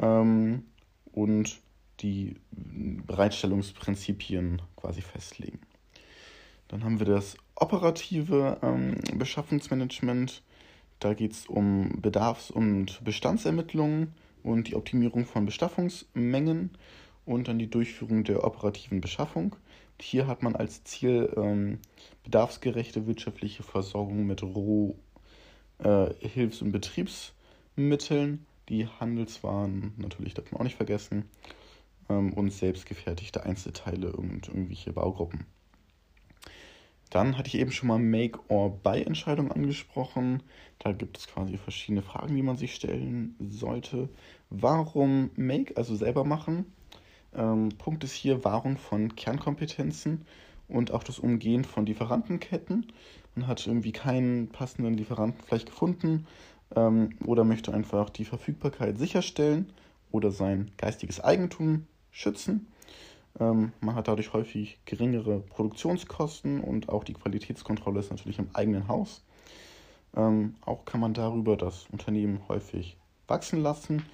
ähm, und die Bereitstellungsprinzipien quasi festlegen. Dann haben wir das operative ähm, Beschaffungsmanagement. Da geht es um Bedarfs- und Bestandsermittlungen und die Optimierung von Beschaffungsmengen und dann die Durchführung der operativen Beschaffung. Hier hat man als Ziel ähm, bedarfsgerechte wirtschaftliche Versorgung mit Roh-, äh, Hilfs- und Betriebsmitteln, die Handelswaren, natürlich darf man auch nicht vergessen, ähm, und selbstgefertigte Einzelteile und irgendwelche Baugruppen. Dann hatte ich eben schon mal Make-or-Buy-Entscheidung angesprochen. Da gibt es quasi verschiedene Fragen, die man sich stellen sollte. Warum Make, also selber machen? Ähm, Punkt ist hier Wahrung von Kernkompetenzen und auch das Umgehen von Lieferantenketten. Man hat irgendwie keinen passenden Lieferanten vielleicht gefunden ähm, oder möchte einfach die Verfügbarkeit sicherstellen oder sein geistiges Eigentum schützen. Ähm, man hat dadurch häufig geringere Produktionskosten und auch die Qualitätskontrolle ist natürlich im eigenen Haus. Ähm, auch kann man darüber das Unternehmen häufig wachsen lassen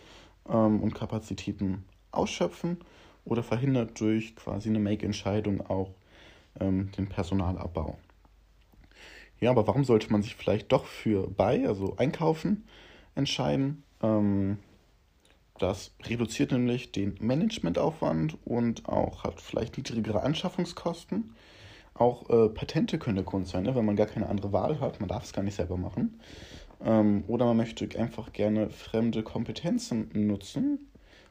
ähm, und Kapazitäten ausschöpfen oder verhindert durch quasi eine Make-Entscheidung auch ähm, den Personalabbau. Ja, aber warum sollte man sich vielleicht doch für Buy, also einkaufen, entscheiden? Das reduziert nämlich den Managementaufwand und auch hat vielleicht niedrigere Anschaffungskosten. Auch äh, Patente können der Grund sein, ne? wenn man gar keine andere Wahl hat. Man darf es gar nicht selber machen. Ähm, oder man möchte einfach gerne fremde Kompetenzen nutzen.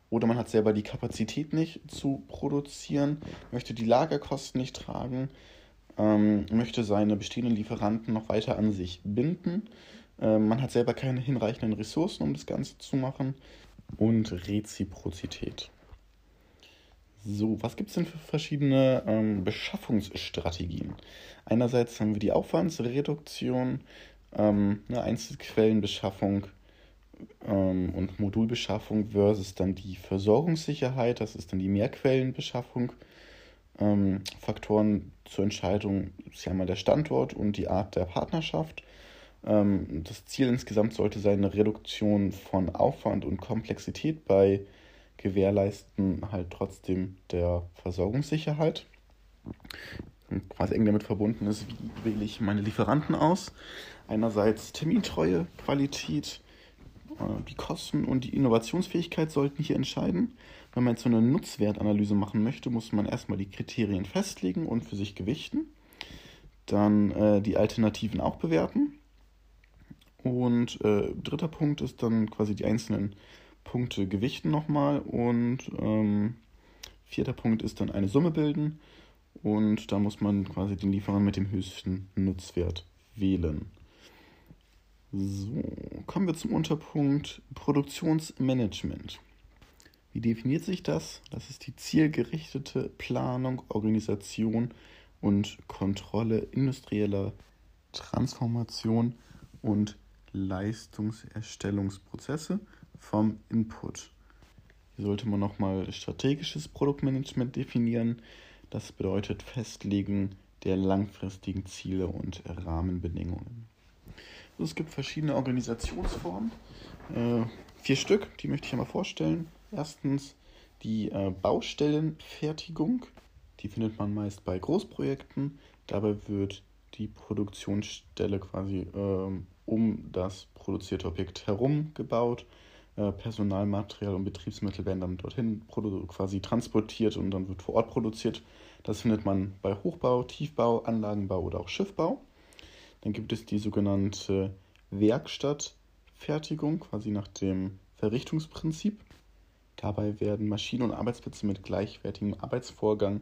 Oder man hat selber die Kapazität nicht zu produzieren, möchte die Lagerkosten nicht tragen, ähm, möchte seine bestehenden Lieferanten noch weiter an sich binden. Ähm, man hat selber keine hinreichenden Ressourcen, um das Ganze zu machen und Reziprozität. So, was gibt es denn für verschiedene ähm, Beschaffungsstrategien? Einerseits haben wir die Aufwandsreduktion, ähm, eine Einzelquellenbeschaffung ähm, und Modulbeschaffung versus dann die Versorgungssicherheit, das ist dann die Mehrquellenbeschaffung. Ähm, Faktoren zur Entscheidung ist ja einmal der Standort und die Art der Partnerschaft. Ähm, das Ziel insgesamt sollte sein, eine Reduktion von Aufwand und Komplexität bei Gewährleisten halt trotzdem der Versorgungssicherheit. Quasi eng damit verbunden ist, wie wähle ich meine Lieferanten aus. Einerseits Termintreue, Qualität, äh, die Kosten und die Innovationsfähigkeit sollten hier entscheiden. Wenn man jetzt so eine Nutzwertanalyse machen möchte, muss man erstmal die Kriterien festlegen und für sich gewichten. Dann äh, die Alternativen auch bewerten und äh, dritter Punkt ist dann quasi die einzelnen Punkte gewichten nochmal. Und ähm, vierter Punkt ist dann eine Summe bilden. Und da muss man quasi den Lieferanten mit dem höchsten Nutzwert wählen. So, kommen wir zum Unterpunkt Produktionsmanagement. Wie definiert sich das? Das ist die zielgerichtete Planung, Organisation und Kontrolle industrieller Transformation und Leistungserstellungsprozesse vom Input. Hier sollte man nochmal strategisches Produktmanagement definieren. Das bedeutet Festlegen der langfristigen Ziele und Rahmenbedingungen. Also es gibt verschiedene Organisationsformen. Äh, vier Stück, die möchte ich einmal vorstellen. Erstens die äh, Baustellenfertigung. Die findet man meist bei Großprojekten. Dabei wird die Produktionsstelle quasi ähm, um das produzierte Objekt herum gebaut. Äh, Personalmaterial und Betriebsmittel werden dann dorthin quasi transportiert und dann wird vor Ort produziert. Das findet man bei Hochbau, Tiefbau, Anlagenbau oder auch Schiffbau. Dann gibt es die sogenannte Werkstattfertigung, quasi nach dem Verrichtungsprinzip. Dabei werden Maschinen und Arbeitsplätze mit gleichwertigem Arbeitsvorgang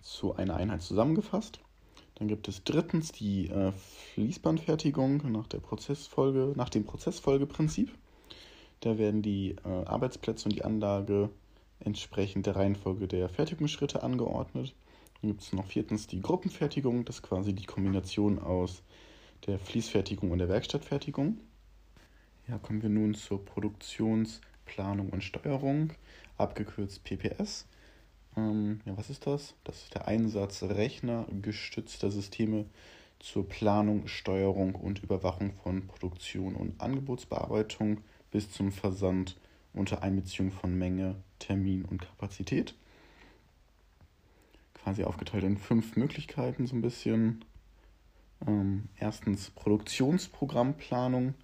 zu einer Einheit zusammengefasst. Dann gibt es drittens die äh, Fließbandfertigung nach, der Prozessfolge, nach dem Prozessfolgeprinzip. Da werden die äh, Arbeitsplätze und die Anlage entsprechend der Reihenfolge der Fertigungsschritte angeordnet. Dann gibt es noch viertens die Gruppenfertigung, das ist quasi die Kombination aus der Fließfertigung und der Werkstattfertigung. Ja, kommen wir nun zur Produktionsplanung und Steuerung, abgekürzt PPS. Ähm, ja, was ist das? Das ist der Einsatz rechnergestützter Systeme zur Planung, Steuerung und Überwachung von Produktion und Angebotsbearbeitung bis zum Versand unter Einbeziehung von Menge, Termin und Kapazität. Quasi aufgeteilt in fünf Möglichkeiten so ein bisschen. Ähm, erstens Produktionsprogrammplanung.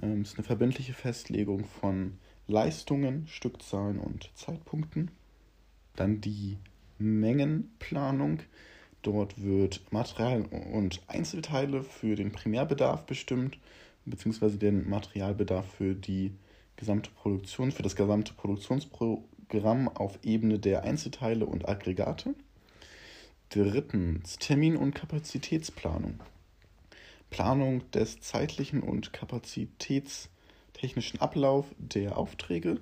Ähm, ist eine verbindliche Festlegung von Leistungen, Stückzahlen und Zeitpunkten. Dann die Mengenplanung. Dort wird Material und Einzelteile für den Primärbedarf bestimmt, beziehungsweise den Materialbedarf für die gesamte Produktion, für das gesamte Produktionsprogramm auf Ebene der Einzelteile und Aggregate. Drittens Termin- und Kapazitätsplanung. Planung des zeitlichen und kapazitätstechnischen Ablauf der Aufträge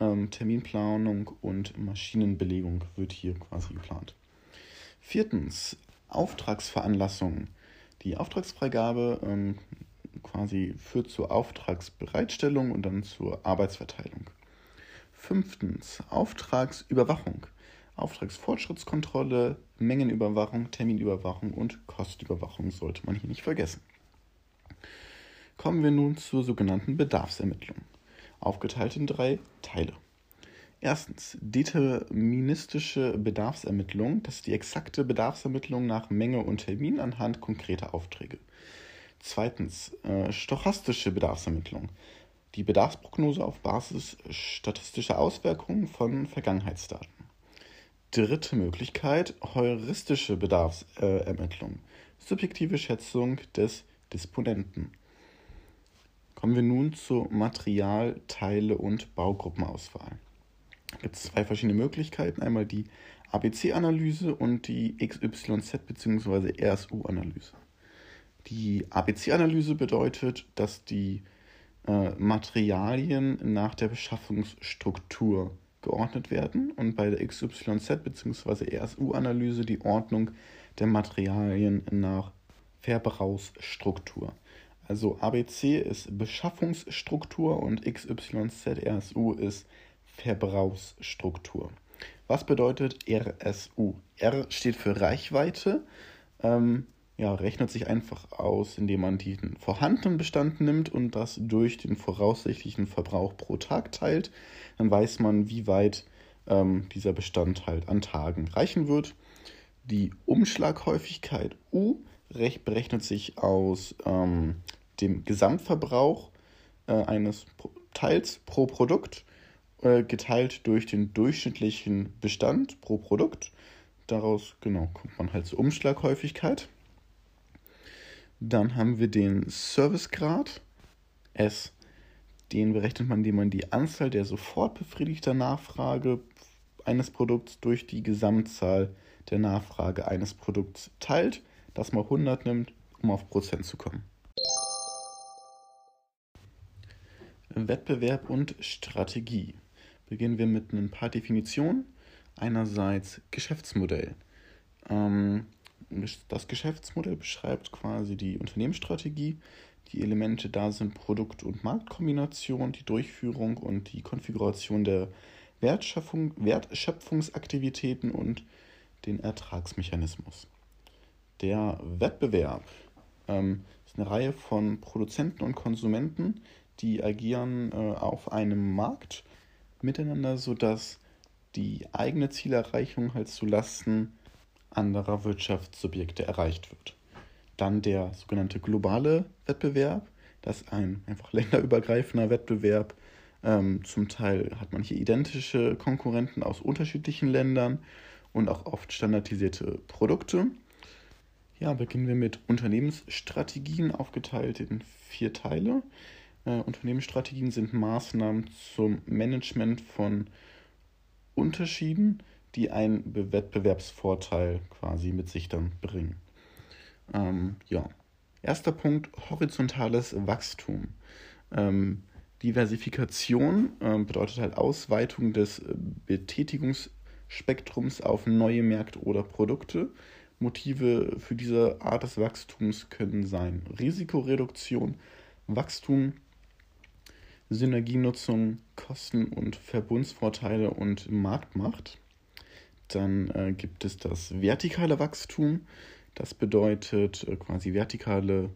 ähm, Terminplanung und Maschinenbelegung wird hier quasi geplant. Viertens, Auftragsveranlassung. Die Auftragsfreigabe ähm, quasi führt zur Auftragsbereitstellung und dann zur Arbeitsverteilung. Fünftens, Auftragsüberwachung. Auftragsfortschrittskontrolle, Mengenüberwachung, Terminüberwachung und Kostüberwachung sollte man hier nicht vergessen. Kommen wir nun zur sogenannten Bedarfsermittlung aufgeteilt in drei Teile. Erstens deterministische Bedarfsermittlung. Das ist die exakte Bedarfsermittlung nach Menge und Termin anhand konkreter Aufträge. Zweitens äh, stochastische Bedarfsermittlung. die Bedarfsprognose auf Basis statistischer Auswirkungen von Vergangenheitsdaten. Dritte Möglichkeit, heuristische Bedarfsermittlung, subjektive Schätzung des Disponenten. Kommen wir nun zur Material-, Teile- und Baugruppenauswahl. Es gibt zwei verschiedene Möglichkeiten. Einmal die ABC-Analyse und die XYZ bzw. RSU-Analyse. Die ABC-Analyse bedeutet, dass die äh, Materialien nach der Beschaffungsstruktur geordnet werden und bei der XYZ bzw. RSU-Analyse die Ordnung der Materialien nach Verbrauchsstruktur. Also ABC ist Beschaffungsstruktur und XYZ RSU ist Verbrauchsstruktur. Was bedeutet RSU? R steht für Reichweite. Ähm, ja, rechnet sich einfach aus, indem man den vorhandenen Bestand nimmt und das durch den voraussichtlichen Verbrauch pro Tag teilt. Dann weiß man, wie weit ähm, dieser Bestand halt an Tagen reichen wird. Die Umschlaghäufigkeit U berechnet sich aus ähm, dem Gesamtverbrauch äh, eines Teils pro Produkt äh, geteilt durch den durchschnittlichen Bestand pro Produkt. Daraus genau kommt man halt zur Umschlaghäufigkeit. Dann haben wir den Servicegrad S. Den berechnet man, indem man die Anzahl der sofort befriedigter Nachfrage eines Produkts durch die Gesamtzahl der Nachfrage eines Produkts teilt, das mal 100 nimmt, um auf Prozent zu kommen. Wettbewerb und Strategie. Beginnen wir mit ein paar Definitionen. Einerseits Geschäftsmodell. Ähm, das Geschäftsmodell beschreibt quasi die Unternehmensstrategie. Die Elemente da sind Produkt- und Marktkombination, die Durchführung und die Konfiguration der Wertschöpfung, Wertschöpfungsaktivitäten und den Ertragsmechanismus. Der Wettbewerb ähm, ist eine Reihe von Produzenten und Konsumenten, die agieren äh, auf einem Markt miteinander, sodass die eigene Zielerreichung halt zulasten anderer Wirtschaftssubjekte erreicht wird. Dann der sogenannte globale Wettbewerb, das ist ein einfach länderübergreifender Wettbewerb. Ähm, zum Teil hat man hier identische Konkurrenten aus unterschiedlichen Ländern und auch oft standardisierte Produkte. Ja, beginnen wir mit Unternehmensstrategien, aufgeteilt in vier Teile. Äh, Unternehmensstrategien sind Maßnahmen zum Management von Unterschieden die einen Wettbewerbsvorteil quasi mit sich dann bringen. Ähm, ja. Erster Punkt, horizontales Wachstum. Ähm, Diversifikation äh, bedeutet halt Ausweitung des äh, Betätigungsspektrums auf neue Märkte oder Produkte. Motive für diese Art des Wachstums können sein Risikoreduktion, Wachstum, Synergienutzung, Kosten- und Verbundsvorteile und Marktmacht. Dann äh, gibt es das vertikale Wachstum. Das bedeutet äh, quasi vertikale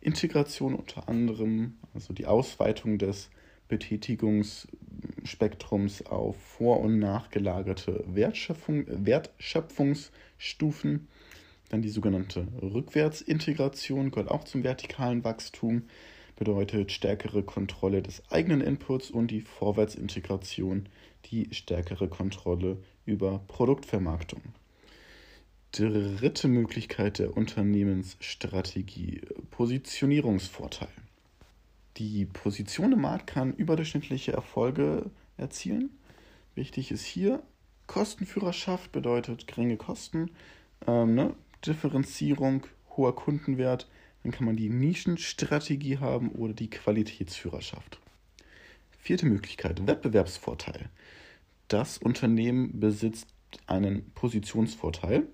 Integration unter anderem, also die Ausweitung des Betätigungsspektrums auf vor- und nachgelagerte Wertschöpfung, Wertschöpfungsstufen. Dann die sogenannte Rückwärtsintegration gehört auch zum vertikalen Wachstum, bedeutet stärkere Kontrolle des eigenen Inputs und die Vorwärtsintegration, die stärkere Kontrolle über Produktvermarktung. Dritte Möglichkeit der Unternehmensstrategie, Positionierungsvorteil. Die Position im Markt kann überdurchschnittliche Erfolge erzielen. Wichtig ist hier, Kostenführerschaft bedeutet geringe Kosten, ähm, ne? Differenzierung, hoher Kundenwert, dann kann man die Nischenstrategie haben oder die Qualitätsführerschaft. Vierte Möglichkeit, Wettbewerbsvorteil das Unternehmen besitzt einen Positionsvorteil.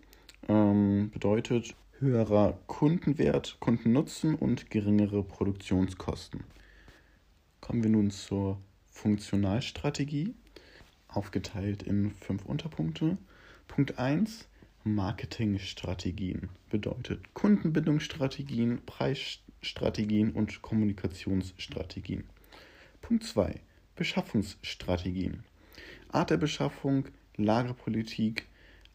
Ähm, bedeutet höherer Kundenwert, Kundennutzen und geringere Produktionskosten. Kommen wir nun zur Funktionalstrategie, aufgeteilt in fünf Unterpunkte. Punkt 1. Marketingstrategien bedeutet Kundenbindungsstrategien, Preisstrategien und Kommunikationsstrategien. Punkt 2. Beschaffungsstrategien Art der Beschaffung, Lagerpolitik,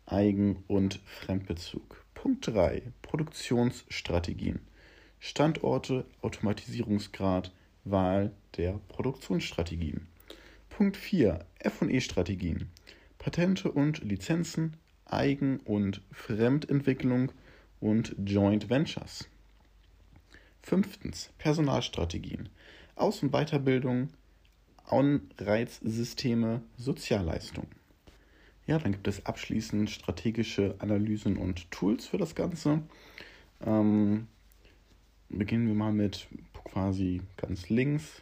Eigen- und Fremdbezug. Punkt 3. Produktionsstrategien. Standorte, Automatisierungsgrad, Wahl der Produktionsstrategien. Punkt 4. FE-Strategien. Patente und Lizenzen, Eigen- und Fremdentwicklung und Joint Ventures. Fünftens. Personalstrategien. Aus- und Weiterbildung, Anreizsysteme, Sozialleistung. Ja, dann gibt es abschließend strategische Analysen und Tools für das Ganze. Ähm, beginnen wir mal mit quasi ganz links.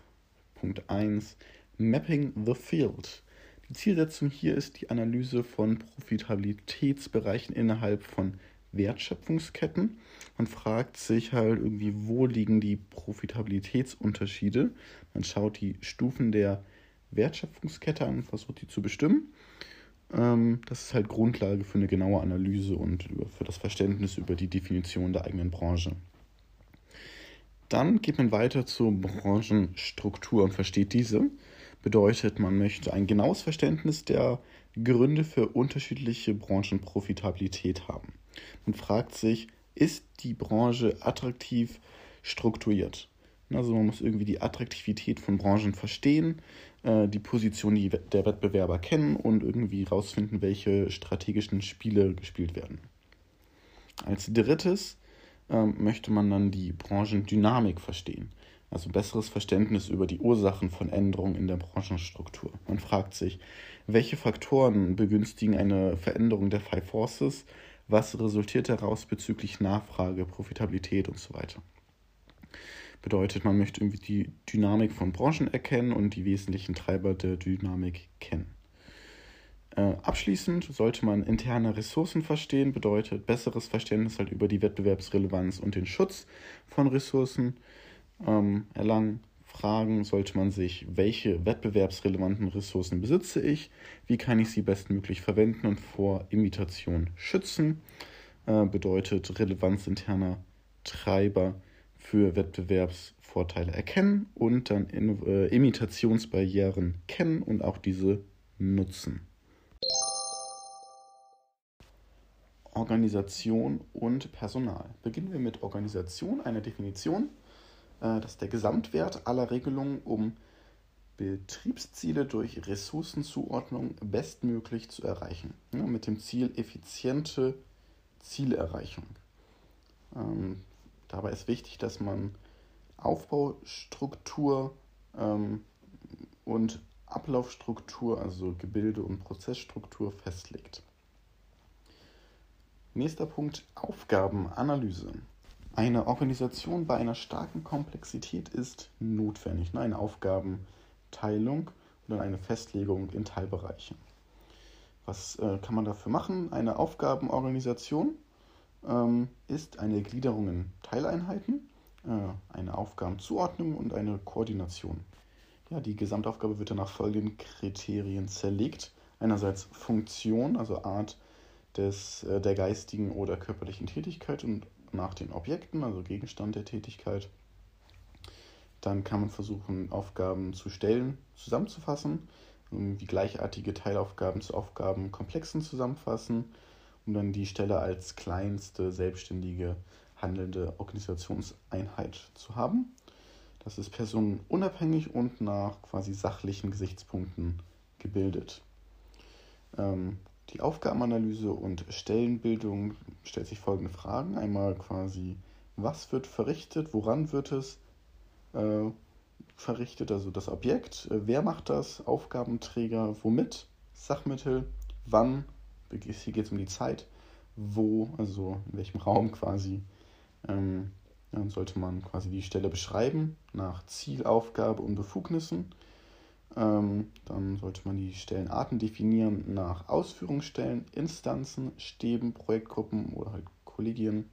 Punkt 1. Mapping the Field. Die Zielsetzung hier ist die Analyse von Profitabilitätsbereichen innerhalb von Wertschöpfungsketten. Man fragt sich halt irgendwie, wo liegen die Profitabilitätsunterschiede. Man schaut die Stufen der Wertschöpfungskette an und versucht die zu bestimmen. Ähm, das ist halt Grundlage für eine genaue Analyse und für das Verständnis über die Definition der eigenen Branche. Dann geht man weiter zur Branchenstruktur und versteht diese. Bedeutet, man möchte ein genaues Verständnis der Gründe für unterschiedliche Branchenprofitabilität haben. Man fragt sich, ist die Branche attraktiv strukturiert? Also man muss irgendwie die Attraktivität von Branchen verstehen, äh, die Position der Wettbewerber kennen und irgendwie herausfinden, welche strategischen Spiele gespielt werden. Als drittes ähm, möchte man dann die Branchendynamik verstehen, also besseres Verständnis über die Ursachen von Änderungen in der Branchenstruktur. Man fragt sich, welche Faktoren begünstigen eine Veränderung der Five Forces, was resultiert daraus bezüglich Nachfrage, Profitabilität und so weiter. Bedeutet, man möchte irgendwie die Dynamik von Branchen erkennen und die wesentlichen Treiber der Dynamik kennen. Äh, abschließend sollte man interne Ressourcen verstehen, bedeutet besseres Verständnis halt über die Wettbewerbsrelevanz und den Schutz von Ressourcen ähm, erlangen. Fragen sollte man sich, welche wettbewerbsrelevanten Ressourcen besitze ich, wie kann ich sie bestmöglich verwenden und vor Imitation schützen. Äh, bedeutet Relevanz interner Treiber für Wettbewerbsvorteile erkennen und dann in, äh, Imitationsbarrieren kennen und auch diese nutzen. Organisation und Personal. Beginnen wir mit Organisation, einer Definition. Äh, das ist der Gesamtwert aller Regelungen, um Betriebsziele durch Ressourcenzuordnung bestmöglich zu erreichen. Ja, mit dem Ziel effiziente Zielerreichung. Ähm, dabei ist wichtig, dass man Aufbaustruktur ähm, und Ablaufstruktur, also Gebilde und Prozessstruktur festlegt. Nächster Punkt, Aufgabenanalyse. Eine Organisation bei einer starken Komplexität ist notwendig. Ne? Eine Aufgabenteilung oder eine Festlegung in Teilbereiche. Was äh, kann man dafür machen? Eine Aufgabenorganisation ähm, ist eine Gliederung in Teileinheiten, äh, eine Aufgabenzuordnung und eine Koordination. Ja, die Gesamtaufgabe wird dann nach folgenden Kriterien zerlegt. Einerseits Funktion, also Art des, äh, der geistigen oder körperlichen Tätigkeit und nach den Objekten, also Gegenstand der Tätigkeit. Dann kann man versuchen, Aufgaben zu stellen, zusammenzufassen, wie gleichartige Teilaufgaben zu Aufgabenkomplexen zusammenfassen, um dann die Stelle als kleinste selbstständige handelnde Organisationseinheit zu haben. Das ist personenunabhängig und nach quasi sachlichen Gesichtspunkten gebildet. Ähm, die Aufgabenanalyse und Stellenbildung stellt sich folgende Fragen. Einmal quasi, was wird verrichtet, woran wird es äh, verrichtet, also das Objekt, äh, wer macht das, Aufgabenträger, womit, Sachmittel, wann, hier geht es um die Zeit, wo, also in welchem Raum quasi. Ähm, dann sollte man quasi die Stelle beschreiben nach Zielaufgabe und Befugnissen ähm, dann sollte man die Stellenarten definieren nach Ausführungsstellen, Instanzen, Stäben, Projektgruppen oder halt Kollegien.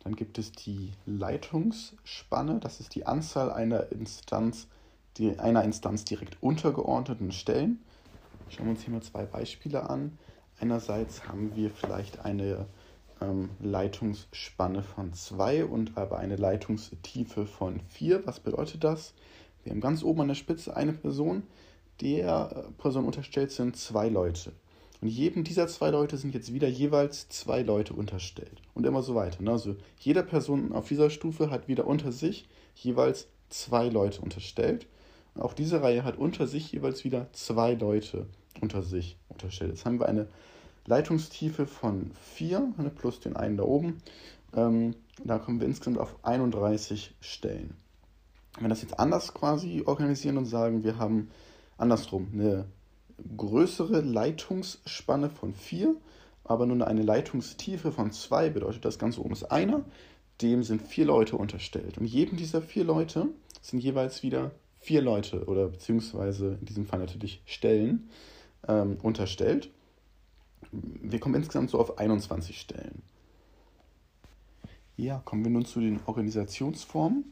Dann gibt es die Leitungsspanne, das ist die Anzahl einer Instanz, die, einer Instanz direkt untergeordneten Stellen. Schauen wir uns hier mal zwei Beispiele an. Einerseits haben wir vielleicht eine ähm, Leitungsspanne von 2 und aber eine Leitungstiefe von 4. Was bedeutet das? Wir haben ganz oben an der Spitze eine Person, der Person unterstellt sind zwei Leute. Und jedem dieser zwei Leute sind jetzt wieder jeweils zwei Leute unterstellt. Und immer so weiter. Ne? Also jede Person auf dieser Stufe hat wieder unter sich jeweils zwei Leute unterstellt. Und auch diese Reihe hat unter sich jeweils wieder zwei Leute unter sich unterstellt. Jetzt haben wir eine Leitungstiefe von 4 ne, plus den einen da oben. Ähm, da kommen wir insgesamt auf 31 Stellen. Wenn wir das jetzt anders quasi organisieren und sagen, wir haben andersrum eine größere Leitungsspanne von 4, aber nur eine Leitungstiefe von 2, bedeutet das Ganze oben ist einer, dem sind vier Leute unterstellt. Und jedem dieser vier Leute sind jeweils wieder vier Leute oder beziehungsweise in diesem Fall natürlich Stellen ähm, unterstellt. Wir kommen insgesamt so auf 21 Stellen. Ja, kommen wir nun zu den Organisationsformen.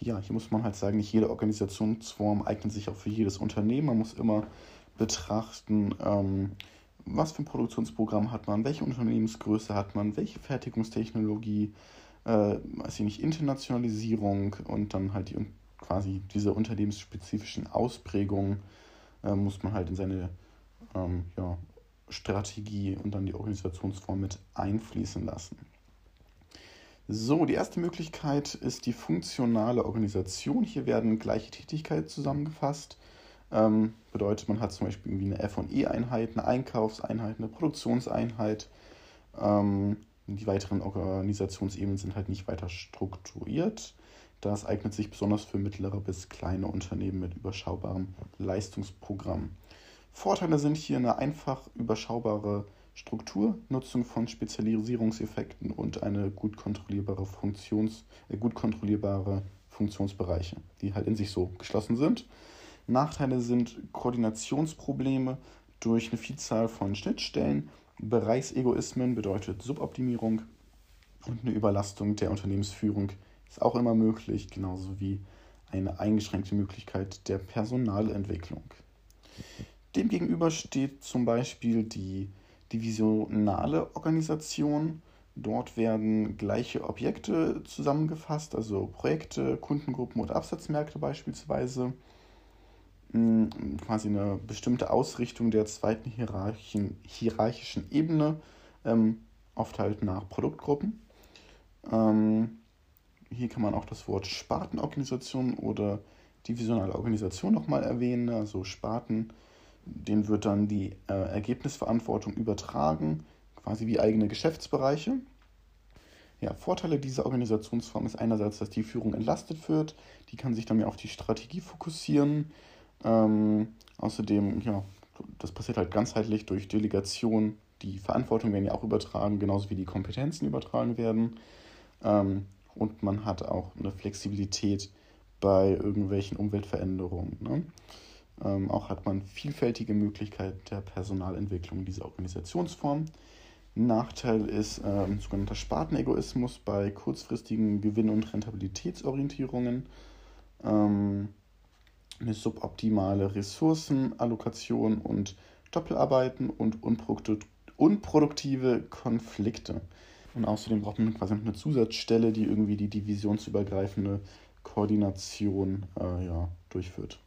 Ja, hier muss man halt sagen, nicht jede Organisationsform eignet sich auch für jedes Unternehmen. Man muss immer betrachten, ähm, was für ein Produktionsprogramm hat man, welche Unternehmensgröße hat man, welche Fertigungstechnologie, äh, weiß ich nicht, Internationalisierung und dann halt die quasi diese unternehmensspezifischen Ausprägungen äh, muss man halt in seine ähm, ja, Strategie und dann die Organisationsform mit einfließen lassen. So, die erste Möglichkeit ist die funktionale Organisation. Hier werden gleiche Tätigkeiten zusammengefasst. Ähm, bedeutet, man hat zum Beispiel irgendwie eine FE-Einheit, eine Einkaufseinheit, eine Produktionseinheit. Ähm, die weiteren Organisationsebenen sind halt nicht weiter strukturiert. Das eignet sich besonders für mittlere bis kleine Unternehmen mit überschaubarem Leistungsprogramm. Vorteile sind hier eine einfach überschaubare Struktur, Nutzung von Spezialisierungseffekten und eine gut kontrollierbare, Funktions, äh, gut kontrollierbare Funktionsbereiche, die halt in sich so geschlossen sind. Nachteile sind Koordinationsprobleme durch eine Vielzahl von Schnittstellen, Bereichsegoismen bedeutet Suboptimierung und eine Überlastung der Unternehmensführung ist auch immer möglich, genauso wie eine eingeschränkte Möglichkeit der Personalentwicklung. Demgegenüber steht zum Beispiel die divisionale Organisation. Dort werden gleiche Objekte zusammengefasst, also Projekte, Kundengruppen oder Absatzmärkte beispielsweise quasi eine bestimmte Ausrichtung der zweiten hierarchischen Ebene, ähm, oft halt nach Produktgruppen. Ähm, hier kann man auch das Wort Spartenorganisation oder divisionale Organisation nochmal erwähnen. Also Sparten, denen wird dann die äh, Ergebnisverantwortung übertragen, quasi wie eigene Geschäftsbereiche. Ja, Vorteile dieser Organisationsform ist einerseits, dass die Führung entlastet wird, die kann sich dann mehr auf die Strategie fokussieren, ähm, außerdem, ja, das passiert halt ganzheitlich durch Delegation. Die Verantwortung werden ja auch übertragen, genauso wie die Kompetenzen übertragen werden. Ähm, und man hat auch eine Flexibilität bei irgendwelchen Umweltveränderungen. Ne? Ähm, auch hat man vielfältige Möglichkeiten der Personalentwicklung dieser Organisationsform. Nachteil ist ähm, sogenannter Spartenegoismus bei kurzfristigen Gewinn- und Rentabilitätsorientierungen. Ähm, eine suboptimale Ressourcenallokation und Doppelarbeiten und unproduktive Konflikte. Und außerdem braucht man quasi noch eine Zusatzstelle, die irgendwie die divisionsübergreifende Koordination äh, ja, durchführt.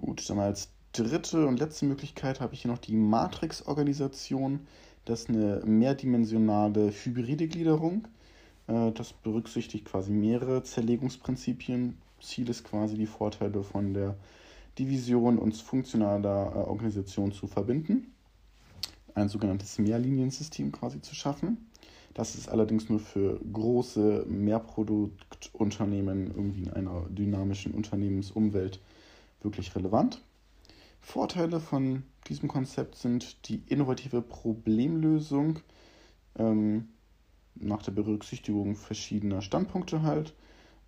Gut, dann als dritte und letzte Möglichkeit habe ich hier noch die Matrix-Organisation. Das ist eine mehrdimensionale hybride Gliederung. Äh, das berücksichtigt quasi mehrere Zerlegungsprinzipien Ziel ist quasi die Vorteile von der Division und funktionaler äh, Organisation zu verbinden. Ein sogenanntes Mehrliniensystem quasi zu schaffen. Das ist allerdings nur für große Mehrproduktunternehmen irgendwie in einer dynamischen Unternehmensumwelt wirklich relevant. Vorteile von diesem Konzept sind die innovative Problemlösung ähm, nach der Berücksichtigung verschiedener Standpunkte halt,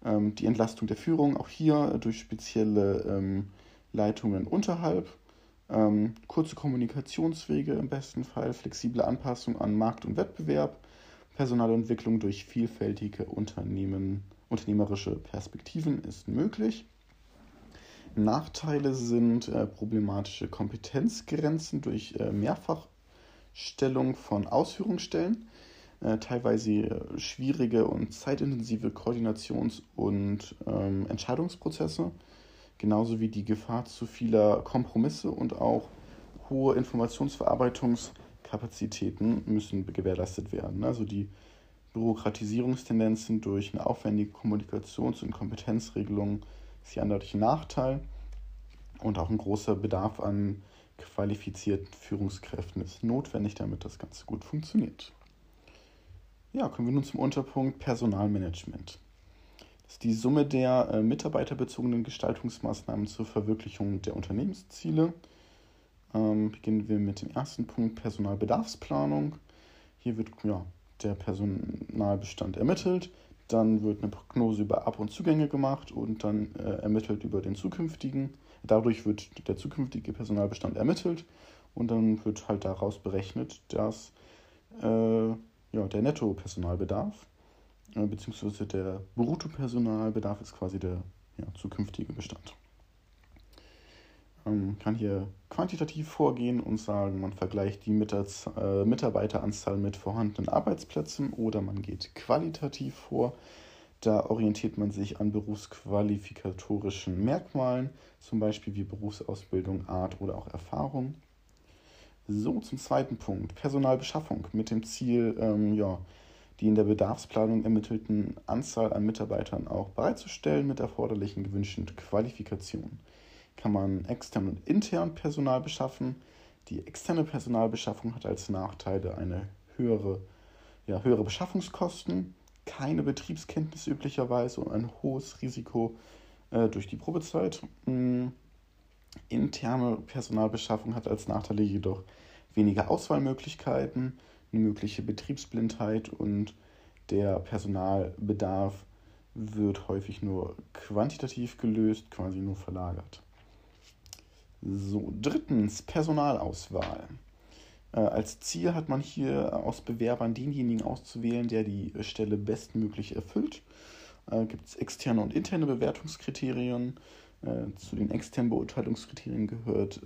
ähm, die Entlastung der Führung, auch hier durch spezielle ähm, Leitungen unterhalb. Ähm, kurze Kommunikationswege im besten Fall, flexible Anpassung an Markt und Wettbewerb, Personalentwicklung durch vielfältige Unternehmen, unternehmerische Perspektiven ist möglich. Nachteile sind äh, problematische Kompetenzgrenzen durch äh, Mehrfachstellung von Ausführungsstellen äh, teilweise äh, schwierige und zeitintensive Koordinations- und ähm, Entscheidungsprozesse, genauso wie die Gefahr zu vieler Kompromisse und auch hohe Informationsverarbeitungskapazitäten müssen gewährleistet werden. Also die Bürokratisierungstendenzen durch eine aufwendige Kommunikations- und Kompetenzregelung ist hier ein Nachteil. Und auch ein großer Bedarf an qualifizierten Führungskräften ist notwendig, damit das Ganze gut funktioniert. Ja, kommen wir nun zum Unterpunkt Personalmanagement. Das ist die Summe der äh, mitarbeiterbezogenen Gestaltungsmaßnahmen zur Verwirklichung der Unternehmensziele. Ähm, beginnen wir mit dem ersten Punkt Personalbedarfsplanung. Hier wird ja, der Personalbestand ermittelt, dann wird eine Prognose über Ab- und Zugänge gemacht und dann äh, ermittelt über den zukünftigen. Dadurch wird der zukünftige Personalbestand ermittelt und dann wird halt daraus berechnet, dass äh, ja, der Nettopersonalbedarf äh, beziehungsweise der Bruttopersonalbedarf ist quasi der ja, zukünftige Bestand. Man kann hier quantitativ vorgehen und sagen, man vergleicht die äh, Mitarbeiteranzahl mit vorhandenen Arbeitsplätzen oder man geht qualitativ vor. Da orientiert man sich an berufsqualifikatorischen Merkmalen, zum Beispiel wie Berufsausbildung, Art oder auch Erfahrung. So, zum zweiten Punkt, Personalbeschaffung mit dem Ziel, ähm, ja, die in der Bedarfsplanung ermittelten Anzahl an Mitarbeitern auch bereitzustellen mit erforderlichen gewünschten Qualifikationen kann man extern und intern Personal beschaffen. Die externe Personalbeschaffung hat als Nachteile eine höhere, ja, höhere Beschaffungskosten, keine Betriebskenntnisse üblicherweise und ein hohes Risiko äh, durch die Probezeit. Mhm. Interne Personalbeschaffung hat als Nachteile jedoch weniger Auswahlmöglichkeiten, eine mögliche Betriebsblindheit und der Personalbedarf wird häufig nur quantitativ gelöst, quasi nur verlagert. So, drittens Personalauswahl. Äh, als Ziel hat man hier aus Bewerbern denjenigen auszuwählen, der die Stelle bestmöglich erfüllt. Äh, Gibt es externe und interne Bewertungskriterien. Äh, zu den externen Beurteilungskriterien gehört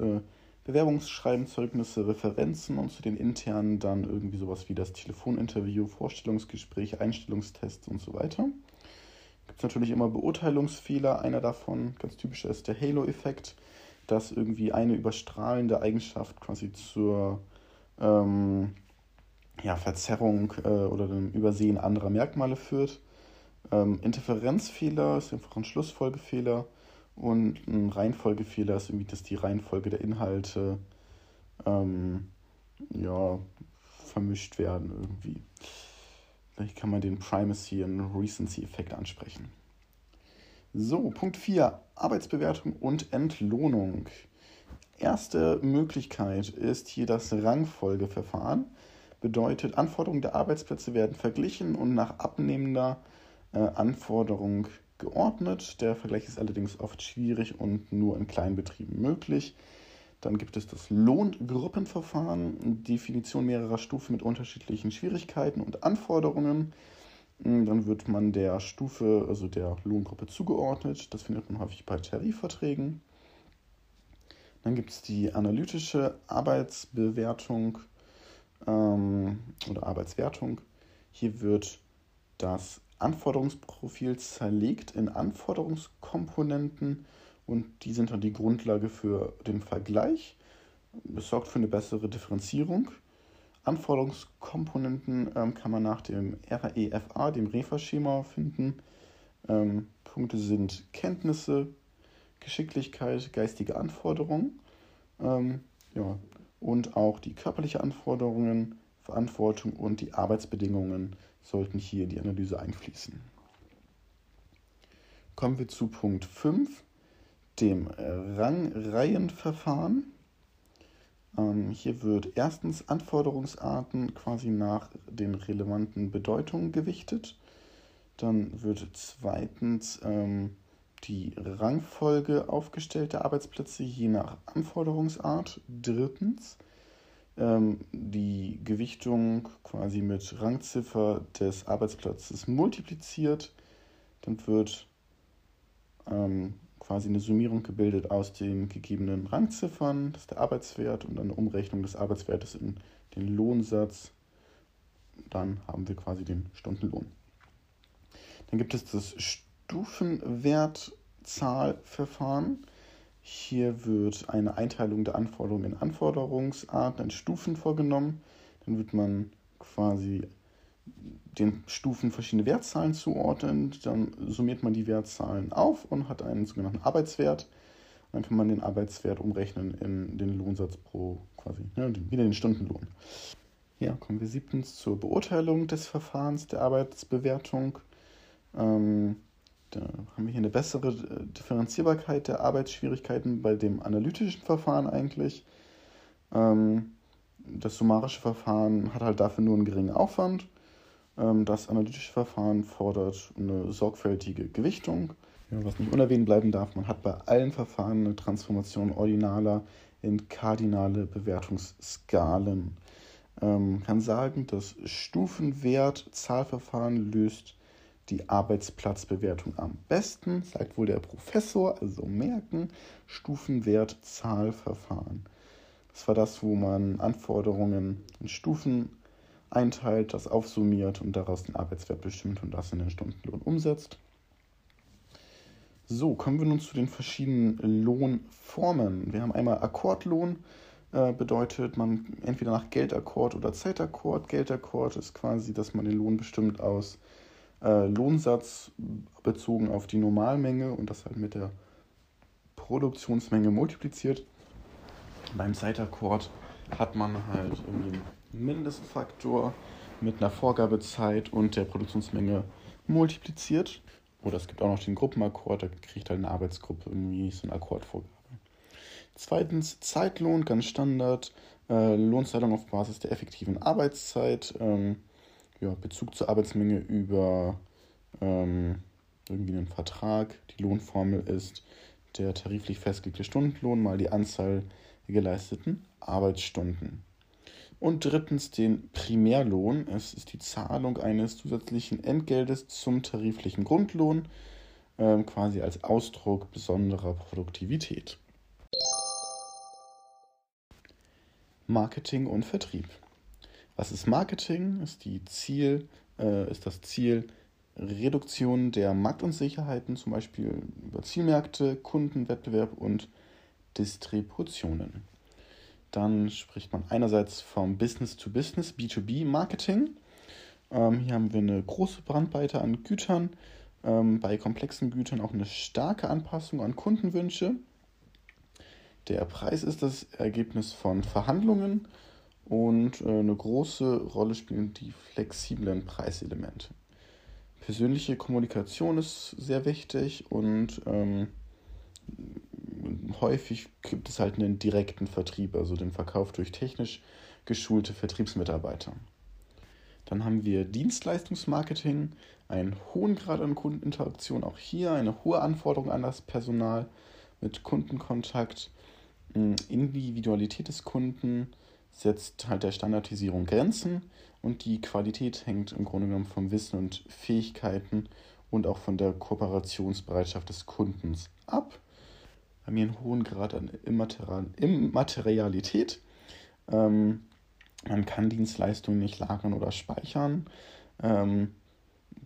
Bewerbungsschreiben, Zeugnisse, Referenzen und zu den internen dann irgendwie sowas wie das Telefoninterview, Vorstellungsgespräch, Einstellungstests und so weiter. Gibt es natürlich immer Beurteilungsfehler. Einer davon, ganz typisch, ist der Halo-Effekt dass irgendwie eine überstrahlende Eigenschaft quasi zur ähm, ja, Verzerrung äh, oder dem Übersehen anderer Merkmale führt. Ähm, Interferenzfehler ist einfach ein Schlussfolgefehler und ein Reihenfolgefehler ist irgendwie, dass die Reihenfolge der Inhalte ähm, ja, vermischt werden irgendwie. Vielleicht kann man den Primacy- und Recency-Effekt ansprechen. So, Punkt 4. Arbeitsbewertung und Entlohnung. Erste Möglichkeit ist hier das Rangfolgeverfahren. Bedeutet, Anforderungen der Arbeitsplätze werden verglichen und nach abnehmender äh, Anforderung geordnet. Der Vergleich ist allerdings oft schwierig und nur in kleinen Betrieben möglich. Dann gibt es das Lohngruppenverfahren, Definition mehrerer Stufen mit unterschiedlichen Schwierigkeiten und Anforderungen. Dann wird man der Stufe, also der Lohngruppe zugeordnet. Das findet man häufig bei Tarifverträgen. Dann gibt es die analytische Arbeitsbewertung ähm, oder Arbeitswertung. Hier wird das Anforderungsprofil zerlegt in Anforderungskomponenten und die sind dann die Grundlage für den Vergleich. Es sorgt für eine bessere Differenzierung Anforderungskomponenten ähm, kann man nach dem REFA, dem REFA-Schema, finden. Ähm, Punkte sind Kenntnisse, Geschicklichkeit, geistige Anforderungen ähm, ja, und auch die körperliche Anforderungen, Verantwortung und die Arbeitsbedingungen sollten hier in die Analyse einfließen. Kommen wir zu Punkt 5, dem Rangreihenverfahren. Ähm, hier wird erstens Anforderungsarten quasi nach den relevanten Bedeutungen gewichtet. Dann wird zweitens ähm, die Rangfolge aufgestellt der Arbeitsplätze je nach Anforderungsart. Drittens ähm, die Gewichtung quasi mit Rangziffer des Arbeitsplatzes multipliziert. Dann wird ähm, quasi eine Summierung gebildet aus den gegebenen Rangziffern, das ist der Arbeitswert und eine Umrechnung des Arbeitswertes in den Lohnsatz. Dann haben wir quasi den Stundenlohn. Dann gibt es das Stufenwertzahlverfahren. Hier wird eine Einteilung der Anforderungen in Anforderungsarten, in Stufen vorgenommen. Dann wird man quasi den Stufen verschiedene Wertzahlen zuordnet. Dann summiert man die Wertzahlen auf und hat einen sogenannten Arbeitswert. Dann kann man den Arbeitswert umrechnen in den Lohnsatz pro quasi, ja, wieder den Stundenlohn. Ja, kommen wir siebtens zur Beurteilung des Verfahrens der Arbeitsbewertung. Ähm, da haben wir hier eine bessere äh, Differenzierbarkeit der Arbeitsschwierigkeiten bei dem analytischen Verfahren eigentlich. Ähm, das summarische Verfahren hat halt dafür nur einen geringen Aufwand. Ähm, das analytische Verfahren fordert eine sorgfältige Gewichtung. Was nicht unerwähnt bleiben darf, man hat bei allen Verfahren eine Transformation ordinaler in kardinale Bewertungsskalen. Ähm, kann sagen, das Stufenwert-Zahlverfahren löst die Arbeitsplatzbewertung am besten, sagt wohl der Professor, also merken, Stufenwert-Zahlverfahren. Das war das, wo man Anforderungen in Stufen einteilt, das aufsummiert und daraus den Arbeitswert bestimmt und das in den Stundenlohn umsetzt. So, kommen wir nun zu den verschiedenen Lohnformen. Wir haben einmal Akkordlohn, äh, bedeutet man entweder nach Geldakkord oder Zeitakkord. Geldakkord ist quasi, dass man den Lohn bestimmt aus äh, Lohnsatz bezogen auf die Normalmenge und das halt mit der Produktionsmenge multipliziert. Beim Zeitakkord hat man halt irgendwie Mindestfaktor mit einer Vorgabezeit und der Produktionsmenge multipliziert. Oder es gibt auch noch den Gruppenakkord, da kriegt halt eine Arbeitsgruppe irgendwie so eine Akkordvorgabe. Zweitens Zeitlohn, ganz Standard. Äh, Lohnzahlung auf Basis der effektiven Arbeitszeit. Ähm, ja, Bezug zur Arbeitsmenge über ähm, irgendwie einen Vertrag. Die Lohnformel ist der tariflich festgelegte Stundenlohn mal die Anzahl der geleisteten Arbeitsstunden. Und drittens den Primärlohn. Es ist die Zahlung eines zusätzlichen Entgeltes zum tariflichen Grundlohn, äh, quasi als Ausdruck besonderer Produktivität. Marketing und Vertrieb. Was ist Marketing? Ist, die Ziel, äh, ist das Ziel Reduktion der Marktunsicherheiten, zum Beispiel über Zielmärkte, Kundenwettbewerb und Distributionen. Dann spricht man einerseits vom Business-to-Business, B2B-Marketing. Ähm, hier haben wir eine große Brandweite an Gütern, ähm, bei komplexen Gütern auch eine starke Anpassung an Kundenwünsche. Der Preis ist das Ergebnis von Verhandlungen und äh, eine große Rolle spielen die flexiblen Preiselemente. Persönliche Kommunikation ist sehr wichtig und ähm, häufig gibt es halt einen direkten Vertrieb, also den Verkauf durch technisch geschulte Vertriebsmitarbeiter. Dann haben wir Dienstleistungsmarketing, einen hohen Grad an Kundeninteraktion, auch hier eine hohe Anforderung an das Personal mit Kundenkontakt, Individualität des Kunden setzt halt der Standardisierung Grenzen und die Qualität hängt im Grunde genommen vom Wissen und Fähigkeiten und auch von der Kooperationsbereitschaft des Kundens ab haben hier einen hohen Grad an Immaterialität. Ähm, man kann Dienstleistungen nicht lagern oder speichern. Ähm,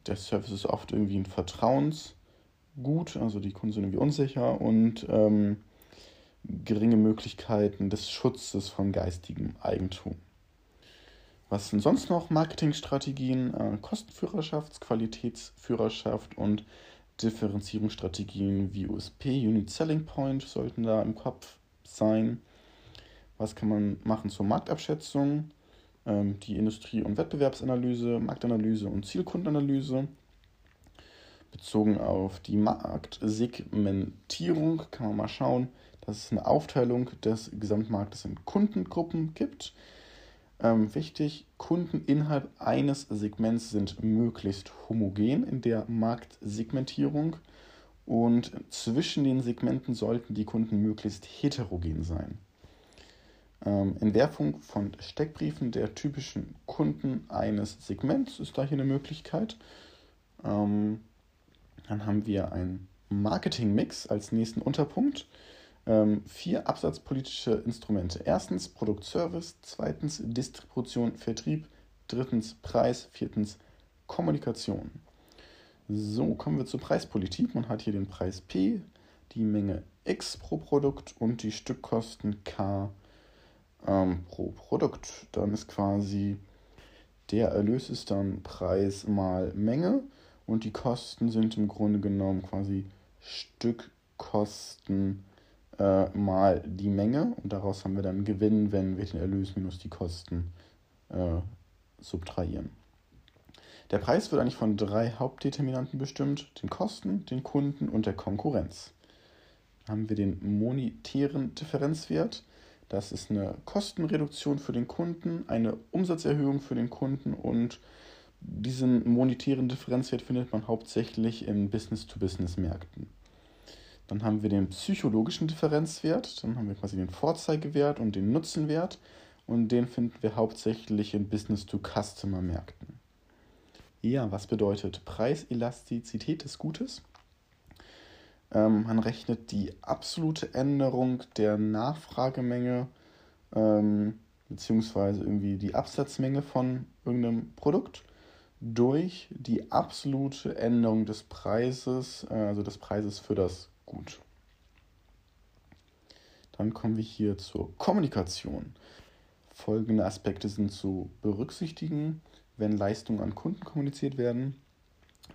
der Service ist oft irgendwie ein Vertrauensgut, also die Kunden sind irgendwie unsicher und ähm, geringe Möglichkeiten des Schutzes von geistigem Eigentum. Was sind sonst noch Marketingstrategien? Äh, Kostenführerschaft, Qualitätsführerschaft und Differenzierungsstrategien wie USP, Unit Selling Point sollten da im Kopf sein. Was kann man machen zur Marktabschätzung? Ähm, die Industrie- und Wettbewerbsanalyse, Marktanalyse und Zielkundenanalyse. Bezogen auf die Marktsegmentierung kann man mal schauen, dass es eine Aufteilung des Gesamtmarktes in Kundengruppen gibt. Ähm, wichtig, Kunden innerhalb eines Segments sind möglichst homogen in der Marktsegmentierung und zwischen den Segmenten sollten die Kunden möglichst heterogen sein. Ähm, Entwerfung von Steckbriefen der typischen Kunden eines Segments ist da hier eine Möglichkeit. Ähm, dann haben wir einen Marketingmix als nächsten Unterpunkt ähm, vier absatzpolitische Instrumente. Erstens Produkt-Service, zweitens Distribution, Vertrieb, drittens Preis, viertens Kommunikation. So, kommen wir zur Preispolitik. Man hat hier den Preis P, die Menge X pro Produkt und die Stückkosten K ähm, pro Produkt. Dann ist quasi Der Erlös ist dann Preis mal Menge und die Kosten sind im Grunde genommen quasi Stückkosten äh, mal die Menge und daraus haben wir dann Gewinn, wenn wir den Erlös minus die Kosten äh, subtrahieren. Der Preis wird eigentlich von drei Hauptdeterminanten bestimmt, den Kosten, den Kunden und der Konkurrenz. Dann haben wir den monetären Differenzwert. Das ist eine Kostenreduktion für den Kunden, eine Umsatzerhöhung für den Kunden und diesen monetären Differenzwert findet man hauptsächlich in Business-to-Business-Märkten. Dann haben wir den psychologischen Differenzwert, dann haben wir quasi den Vorzeigewert und den Nutzenwert und den finden wir hauptsächlich in Business-to-Customer-Märkten. Ja, was bedeutet Preiselastizität des Gutes? Ähm, man rechnet die absolute Änderung der Nachfragemenge ähm, beziehungsweise irgendwie die Absatzmenge von irgendeinem Produkt durch die absolute Änderung des Preises, äh, also des Preises für das Gut. Dann kommen wir hier zur Kommunikation. Folgende Aspekte sind zu berücksichtigen wenn Leistungen an Kunden kommuniziert werden.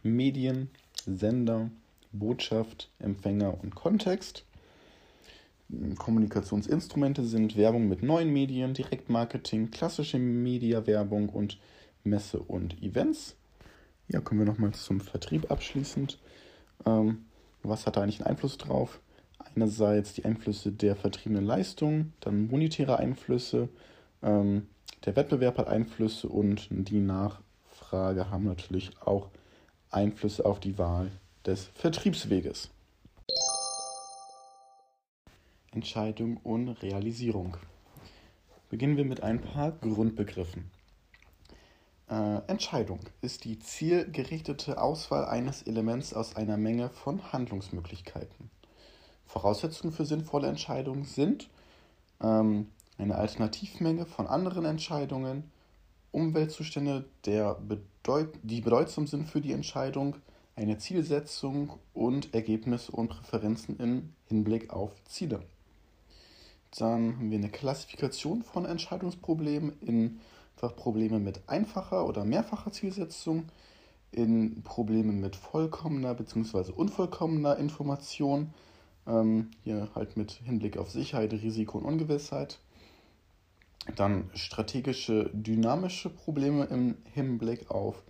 Medien, Sender, Botschaft, Empfänger und Kontext. Kommunikationsinstrumente sind Werbung mit neuen Medien, Direktmarketing, klassische Mediawerbung und Messe und Events. Ja, kommen wir nochmal zum Vertrieb abschließend. Ähm, was hat da eigentlich einen Einfluss drauf? Einerseits die Einflüsse der vertriebenen Leistung, dann monetäre Einflüsse, ähm, der Wettbewerb hat Einflüsse und die Nachfrage haben natürlich auch Einflüsse auf die Wahl des Vertriebsweges. Entscheidung und Realisierung. Beginnen wir mit ein paar Grundbegriffen. Äh, Entscheidung ist die zielgerichtete Auswahl eines Elements aus einer Menge von Handlungsmöglichkeiten. Voraussetzungen für sinnvolle Entscheidungen sind ähm, eine Alternativmenge von anderen Entscheidungen, Umweltzustände, der bedeut die bedeutsam sind für die Entscheidung, eine Zielsetzung und Ergebnisse und Präferenzen im Hinblick auf Ziele. Dann haben wir eine Klassifikation von Entscheidungsproblemen in Probleme mit einfacher oder mehrfacher Zielsetzung, in Probleme mit vollkommener bzw. unvollkommener Information, ähm, hier halt mit Hinblick auf Sicherheit, Risiko und Ungewissheit dann strategische, dynamische Probleme im Hinblick auf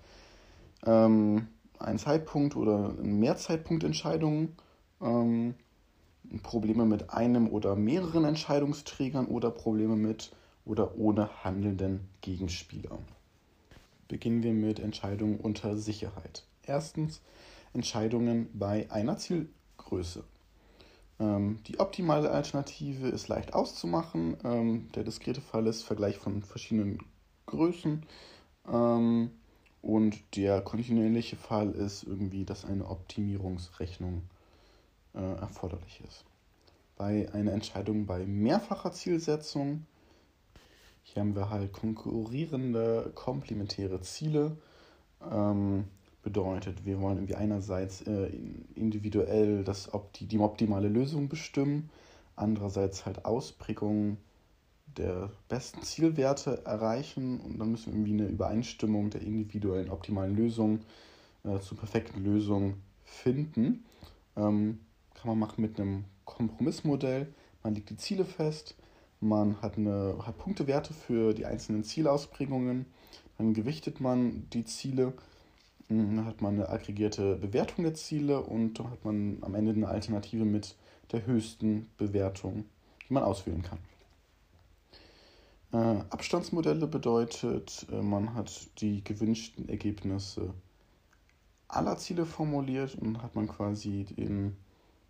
ähm, einen Zeitpunkt oder mehr Zeitpunktentscheidungen, ähm, Probleme mit einem oder mehreren Entscheidungsträgern oder Probleme mit oder ohne handelnden Gegenspieler. Beginnen wir mit Entscheidungen unter Sicherheit. Erstens Entscheidungen bei einer Zielgröße. Ähm, die optimale Alternative ist leicht auszumachen. Ähm, der diskrete Fall ist Vergleich von verschiedenen Größen. Ähm, und der kontinuierliche Fall ist irgendwie, dass eine Optimierungsrechnung äh, erforderlich ist. Bei einer Entscheidung bei mehrfacher Zielsetzung, hier haben wir halt konkurrierende komplementäre Ziele. Ähm, bedeutet. Wir wollen irgendwie einerseits äh, individuell das, die, die optimale Lösung bestimmen, andererseits halt Ausprägungen der besten Zielwerte erreichen und dann müssen wir irgendwie eine Übereinstimmung der individuellen optimalen Lösung äh, zur perfekten Lösung finden. Ähm, kann man machen mit einem Kompromissmodell. Man legt die Ziele fest, man hat, eine, hat Punktewerte für die einzelnen Zielausprägungen, dann gewichtet man die Ziele dann hat man eine aggregierte Bewertung der Ziele und dann hat man am Ende eine Alternative mit der höchsten Bewertung, die man auswählen kann. Äh, Abstandsmodelle bedeutet, äh, man hat die gewünschten Ergebnisse aller Ziele formuliert und hat man quasi den,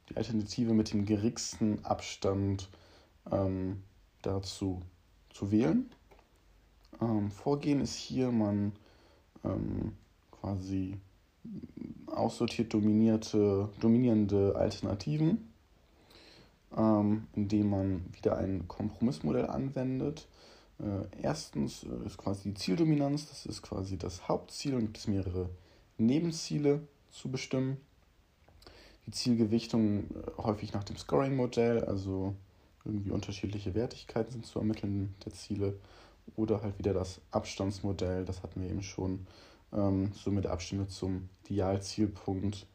die Alternative mit dem geringsten Abstand ähm, dazu zu wählen. Ähm, Vorgehen ist hier, man ähm, quasi aussortiert dominierte, dominierende Alternativen, ähm, indem man wieder ein Kompromissmodell anwendet. Äh, erstens äh, ist quasi die Zieldominanz, das ist quasi das Hauptziel und gibt es mehrere Nebenziele zu bestimmen. Die Zielgewichtung äh, häufig nach dem Scoring-Modell, also irgendwie unterschiedliche Wertigkeiten sind zu ermitteln der Ziele. oder halt wieder das Abstandsmodell, das hatten wir eben schon. Ähm, somit Abstände zum Dialzielpunkt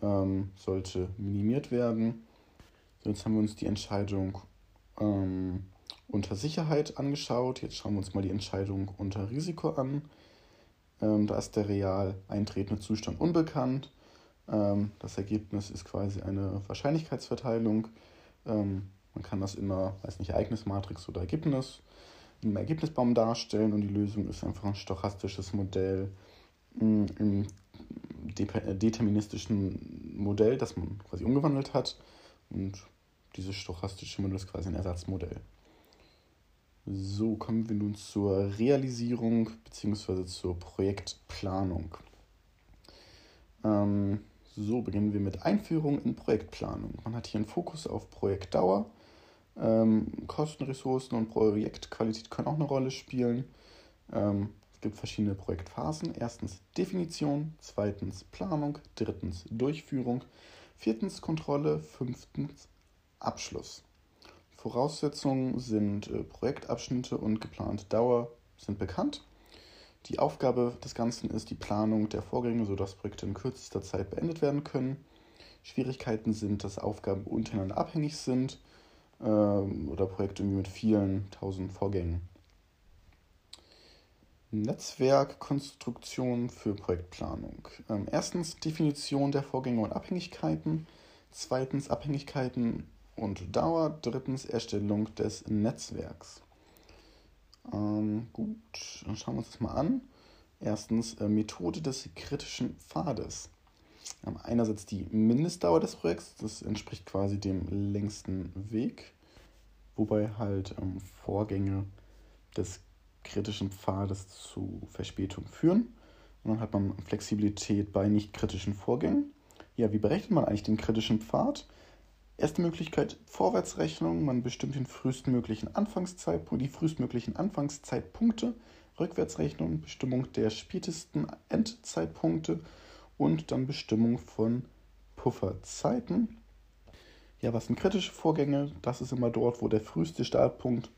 ähm, sollte minimiert werden. So, jetzt haben wir uns die Entscheidung ähm, unter Sicherheit angeschaut. Jetzt schauen wir uns mal die Entscheidung unter Risiko an. Ähm, da ist der real eintretende Zustand unbekannt. Ähm, das Ergebnis ist quasi eine Wahrscheinlichkeitsverteilung. Man kann das einer, weiß nicht, Ereignismatrix oder Ergebnis, im Ergebnisbaum darstellen und die Lösung ist einfach ein stochastisches Modell mm, im äh, deterministischen Modell, das man quasi umgewandelt hat. Und dieses stochastische Modell ist quasi ein Ersatzmodell. So, kommen wir nun zur Realisierung bzw. zur Projektplanung. Ähm, so, beginnen wir mit Einführung in Projektplanung. Man hat hier einen Fokus auf Projektdauer. Ähm, Kosten, Ressourcen und Projektqualität können auch eine Rolle spielen. Ähm, es gibt verschiedene Projektphasen. Erstens Definition, zweitens Planung, drittens Durchführung, viertens Kontrolle, fünftens Abschluss. Voraussetzungen sind äh, Projektabschnitte und geplante Dauer sind bekannt. Die Aufgabe des Ganzen ist die Planung der Vorgänge, sodass Projekte in kürzester Zeit beendet werden können. Schwierigkeiten sind, dass Aufgaben untereinander abhängig sind ähm, oder Projekte mit vielen tausend Vorgängen. Netzwerkkonstruktion für Projektplanung. Ähm, erstens Definition der Vorgänge und Abhängigkeiten. Zweitens Abhängigkeiten und Dauer. Drittens Erstellung des Netzwerks. Ähm, gut, dann schauen wir uns das mal an. Erstens äh, Methode des kritischen Pfades. Ähm, einerseits die Mindestdauer des Projekts, das entspricht quasi dem längsten Weg, wobei halt ähm, Vorgänge des kritischen Pfades zu Verspätung führen. Und dann hat man Flexibilität bei nicht kritischen Vorgängen. Ja, wie berechnet man eigentlich den kritischen Pfad? Erste Möglichkeit Vorwärtsrechnung. Man bestimmt den frühestmöglichen Anfangszeitpunkt, die frühestmöglichen Anfangszeitpunkte. Rückwärtsrechnung, Bestimmung der spätesten Endzeitpunkte und dann Bestimmung von Pufferzeiten. Ja, was sind kritische Vorgänge? Das ist immer dort, wo der früheste Startpunkt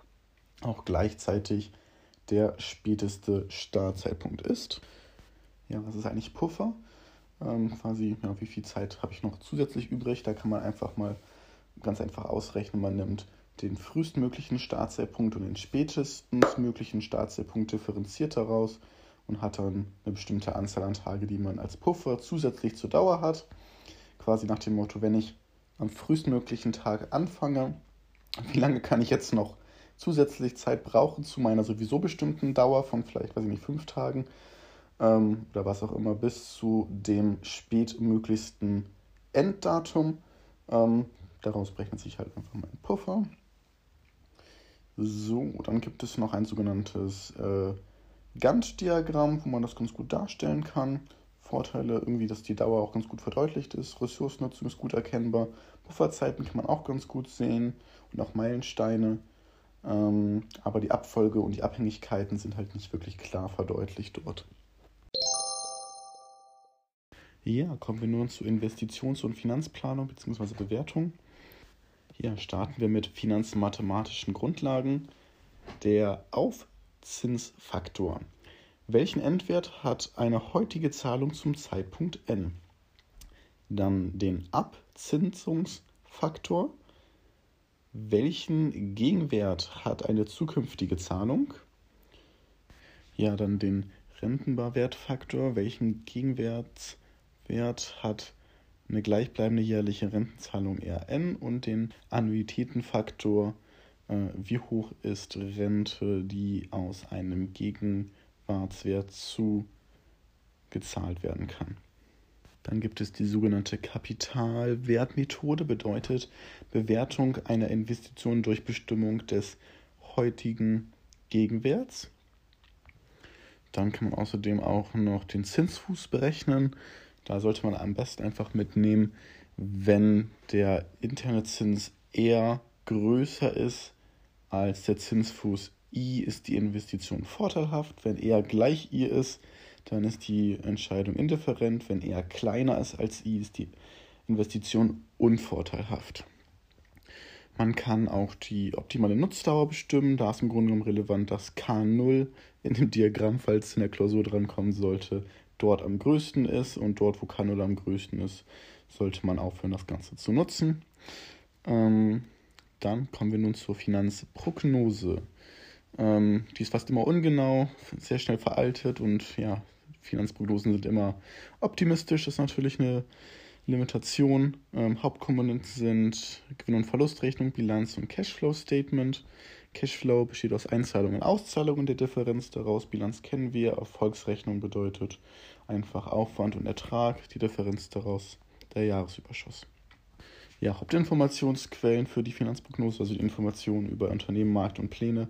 auch gleichzeitig der späteste Startzeitpunkt ist. Ja, was ist eigentlich Puffer? Ähm, quasi, ja, wie viel Zeit habe ich noch zusätzlich übrig? Da kann man einfach mal ganz einfach ausrechnen. Man nimmt den frühestmöglichen Startzeitpunkt und den spätestens möglichen Startzeitpunkt differenziert daraus und hat dann eine bestimmte Anzahl an Tage, die man als Puffer zusätzlich zur Dauer hat. Quasi nach dem Motto, wenn ich am frühestmöglichen Tag anfange, wie lange kann ich jetzt noch zusätzlich Zeit brauchen zu meiner sowieso bestimmten Dauer von vielleicht, weiß ich nicht, fünf Tagen ähm, oder was auch immer, bis zu dem spätmöglichsten Enddatum. Ähm, daraus berechnet sich halt einfach mein Puffer. So, dann gibt es noch ein sogenanntes äh, Gantt-Diagramm, wo man das ganz gut darstellen kann. Vorteile irgendwie, dass die Dauer auch ganz gut verdeutlicht ist. Ressourcennutzung ist gut erkennbar. Pufferzeiten kann man auch ganz gut sehen und auch Meilensteine. Ähm, aber die Abfolge und die Abhängigkeiten sind halt nicht wirklich klar verdeutlicht dort. Ja, kommen wir nun zur Investitions- und Finanzplanung bzw. Bewertung. Hier starten wir mit finanzmathematischen Grundlagen. Der Aufzinsfaktor. Welchen Endwert hat eine heutige Zahlung zum Zeitpunkt n? Dann den Abzinsungsfaktor. Welchen Gegenwert hat eine zukünftige Zahlung? Ja, dann den Rentenbarwertfaktor. Welchen Gegenwert Wert hat eine gleichbleibende jährliche Rentenzahlung RN und den Annuitätenfaktor, wie hoch ist Rente, die aus einem Gegenwartswert zu gezahlt werden kann. Dann gibt es die sogenannte Kapitalwertmethode, bedeutet Bewertung einer Investition durch Bestimmung des heutigen Gegenwerts. Dann kann man außerdem auch noch den Zinsfuß berechnen. Da sollte man am besten einfach mitnehmen, wenn der Internetzins eher größer ist als der Zinsfuß I, ist die Investition vorteilhaft. Wenn er gleich I ist, dann ist die Entscheidung indifferent. Wenn er kleiner ist als I, ist die Investition unvorteilhaft. Man kann auch die optimale Nutzdauer bestimmen. Da ist im Grunde genommen relevant, dass K0 in dem Diagramm, falls es in der Klausur drankommen sollte, dort am größten ist. Und dort, wo K0 am größten ist, sollte man aufhören, das Ganze zu nutzen. Ähm, dann kommen wir nun zur Finanzprognose. Ähm, die ist fast immer ungenau, sehr schnell veraltet und ja, Finanzprognosen sind immer optimistisch. Das ist natürlich eine Limitation. Ähm, Hauptkomponenten sind Gewinn- und Verlustrechnung, Bilanz und Cashflow-Statement. Cashflow besteht aus Einzahlungen und Auszahlungen der Differenz daraus. Bilanz kennen wir. Erfolgsrechnung bedeutet einfach Aufwand und Ertrag. Die Differenz daraus der Jahresüberschuss. Ja, Hauptinformationsquellen für die Finanzprognose, also die Informationen über Unternehmen, Markt und Pläne,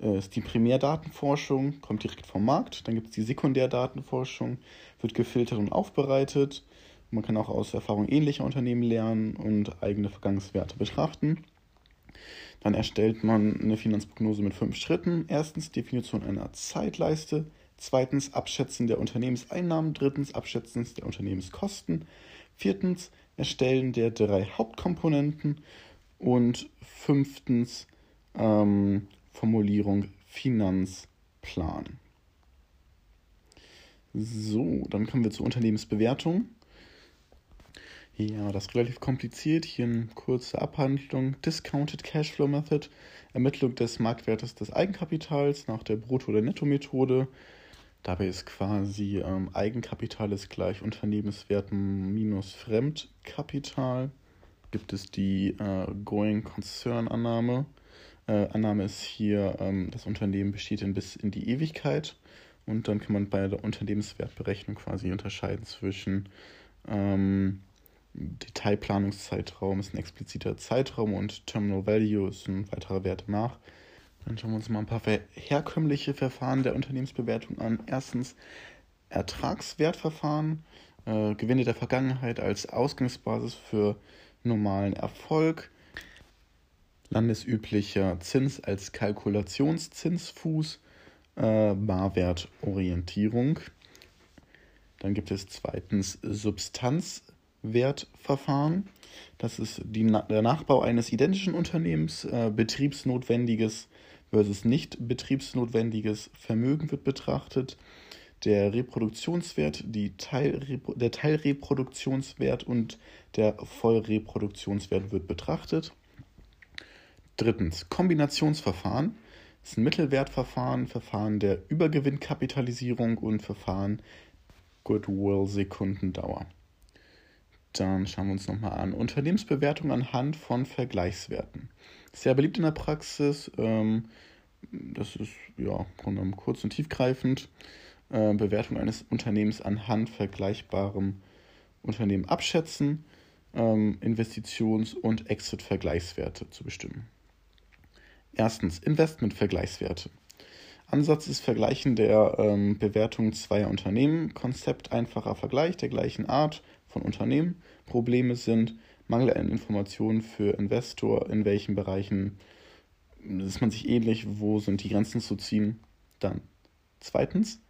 äh, ist die Primärdatenforschung, kommt direkt vom Markt. Dann gibt es die Sekundärdatenforschung, wird gefiltert und aufbereitet. Man kann auch aus Erfahrung ähnlicher Unternehmen lernen und eigene Vergangenswerte betrachten. Dann erstellt man eine Finanzprognose mit fünf Schritten. Erstens Definition einer Zeitleiste. Zweitens Abschätzen der Unternehmenseinnahmen. Drittens Abschätzen der Unternehmenskosten. Viertens Erstellen der drei Hauptkomponenten. Und fünftens ähm, Formulierung Finanzplan. So, dann kommen wir zur Unternehmensbewertung. Ja, das ist relativ kompliziert. Hier eine kurze Abhandlung. Discounted Cashflow Method. Ermittlung des Marktwertes des Eigenkapitals nach der Brutto- oder Netto-Methode. Dabei ist quasi ähm, Eigenkapital ist gleich Unternehmenswert minus Fremdkapital. Gibt es die äh, Going Concern Annahme. Äh, Annahme ist hier, ähm, das Unternehmen besteht in bis in die Ewigkeit. Und dann kann man bei der Unternehmenswertberechnung quasi unterscheiden zwischen ähm, Detailplanungszeitraum ist ein expliziter Zeitraum und Terminal Value ist ein weiterer Wert danach. Dann schauen wir uns mal ein paar herkömmliche Verfahren der Unternehmensbewertung an. Erstens Ertragswertverfahren, äh, Gewinne der Vergangenheit als Ausgangsbasis für normalen Erfolg, landesüblicher Zins als Kalkulationszinsfuß, äh, Barwertorientierung. Dann gibt es zweitens Substanz Wertverfahren. Das ist die, der Nachbau eines identischen Unternehmens. Äh, betriebsnotwendiges versus nicht betriebsnotwendiges Vermögen wird betrachtet. Der Reproduktionswert, die Teilrepro der Teilreproduktionswert und der Vollreproduktionswert wird betrachtet. Drittens, Kombinationsverfahren. Das sind Mittelwertverfahren, Verfahren der Übergewinnkapitalisierung und Verfahren Goodwill-Sekundendauer. Dann schauen wir uns nochmal an. Unternehmensbewertung anhand von Vergleichswerten. Sehr beliebt in der Praxis. Ähm, das ist ja kurz und tiefgreifend. Äh, Bewertung eines Unternehmens anhand vergleichbarem Unternehmen abschätzen, ähm, Investitions- und Exit-Vergleichswerte zu bestimmen. Erstens Investment-Vergleichswerte. Ansatz ist Vergleichen der ähm, Bewertung zweier Unternehmen. Konzept einfacher Vergleich der gleichen Art von Unternehmen. Probleme sind Mangel an Informationen für Investor, in welchen Bereichen ist man sich ähnlich, wo sind die Grenzen zu ziehen. Dann zweitens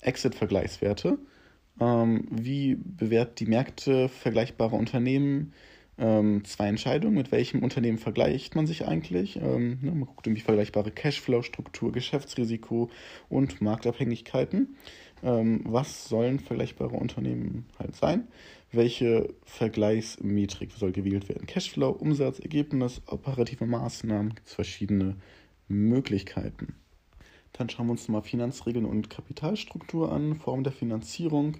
Exit-Vergleichswerte. Ähm, wie bewertet die Märkte vergleichbare Unternehmen? Ähm, zwei Entscheidungen, mit welchem Unternehmen vergleicht man sich eigentlich? Ähm, ne, man guckt irgendwie vergleichbare Cashflow-Struktur, Geschäftsrisiko und Marktabhängigkeiten. Ähm, was sollen vergleichbare Unternehmen halt sein? Welche Vergleichsmetrik soll gewählt werden? Cashflow, Umsatz, Ergebnis, operative Maßnahmen, gibt es verschiedene Möglichkeiten. Dann schauen wir uns mal Finanzregeln und Kapitalstruktur an, Form der Finanzierung.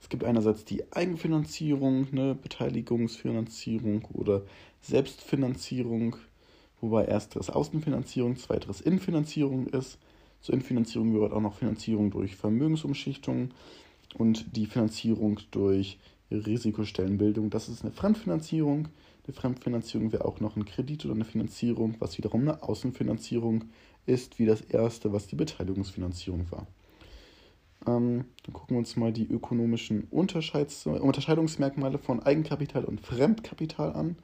Es gibt einerseits die Eigenfinanzierung, ne, Beteiligungsfinanzierung oder Selbstfinanzierung, wobei ersteres Außenfinanzierung, zweiteres Innenfinanzierung ist. Zur Innenfinanzierung gehört auch noch Finanzierung durch Vermögensumschichtung und die Finanzierung durch Risikostellenbildung. Das ist eine Fremdfinanzierung. Eine Fremdfinanzierung wäre auch noch ein Kredit oder eine Finanzierung, was wiederum eine Außenfinanzierung ist, wie das erste, was die Beteiligungsfinanzierung war. Ähm, dann gucken wir uns mal die ökonomischen Unterscheidungsmerkmale von Eigenkapital und Fremdkapital an.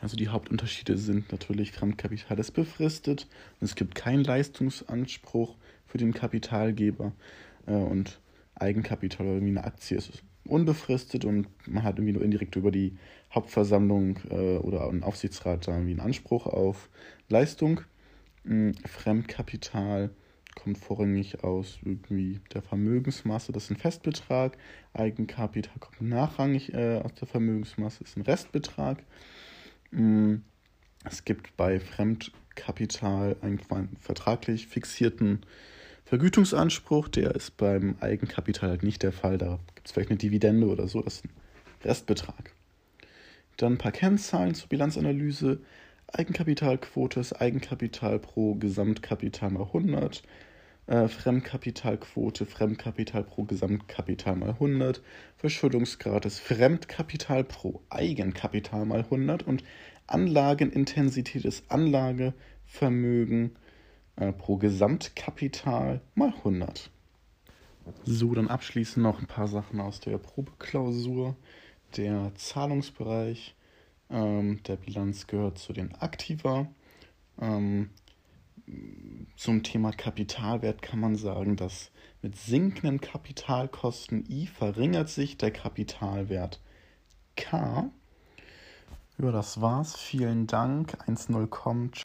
Also die Hauptunterschiede sind natürlich, Fremdkapital ist befristet und es gibt keinen Leistungsanspruch für den Kapitalgeber äh, und Eigenkapital oder wie eine Aktie ist unbefristet und man hat irgendwie nur indirekt über die Hauptversammlung äh, oder einen Aufsichtsrat da irgendwie einen Anspruch auf Leistung. Mhm. Fremdkapital kommt vorrangig aus irgendwie der Vermögensmasse, das ist ein Festbetrag. Eigenkapital kommt nachrangig äh, aus der Vermögensmasse, ist ein Restbetrag. Mhm. Es gibt bei Fremdkapital einen vertraglich fixierten Vergütungsanspruch, der ist beim Eigenkapital halt nicht der Fall. Da gibt es vielleicht eine Dividende oder so, das ist ein Restbetrag. Dann ein paar Kennzahlen zur Bilanzanalyse. Eigenkapitalquote ist Eigenkapital pro Gesamtkapital mal 100. Äh, Fremdkapitalquote, Fremdkapital pro Gesamtkapital mal 100. Verschuldungsgrad ist Fremdkapital pro Eigenkapital mal 100. Und Anlagenintensität ist Anlagevermögen äh, pro Gesamtkapital mal 100. So, dann abschließend noch ein paar Sachen aus der Probeklausur. Der Zahlungsbereich ähm, der Bilanz gehört zu den Aktiva. Ähm, zum Thema Kapitalwert kann man sagen, dass mit sinkenden Kapitalkosten I verringert sich der Kapitalwert K. Ja, das war's. Vielen Dank. 1-0 kommt.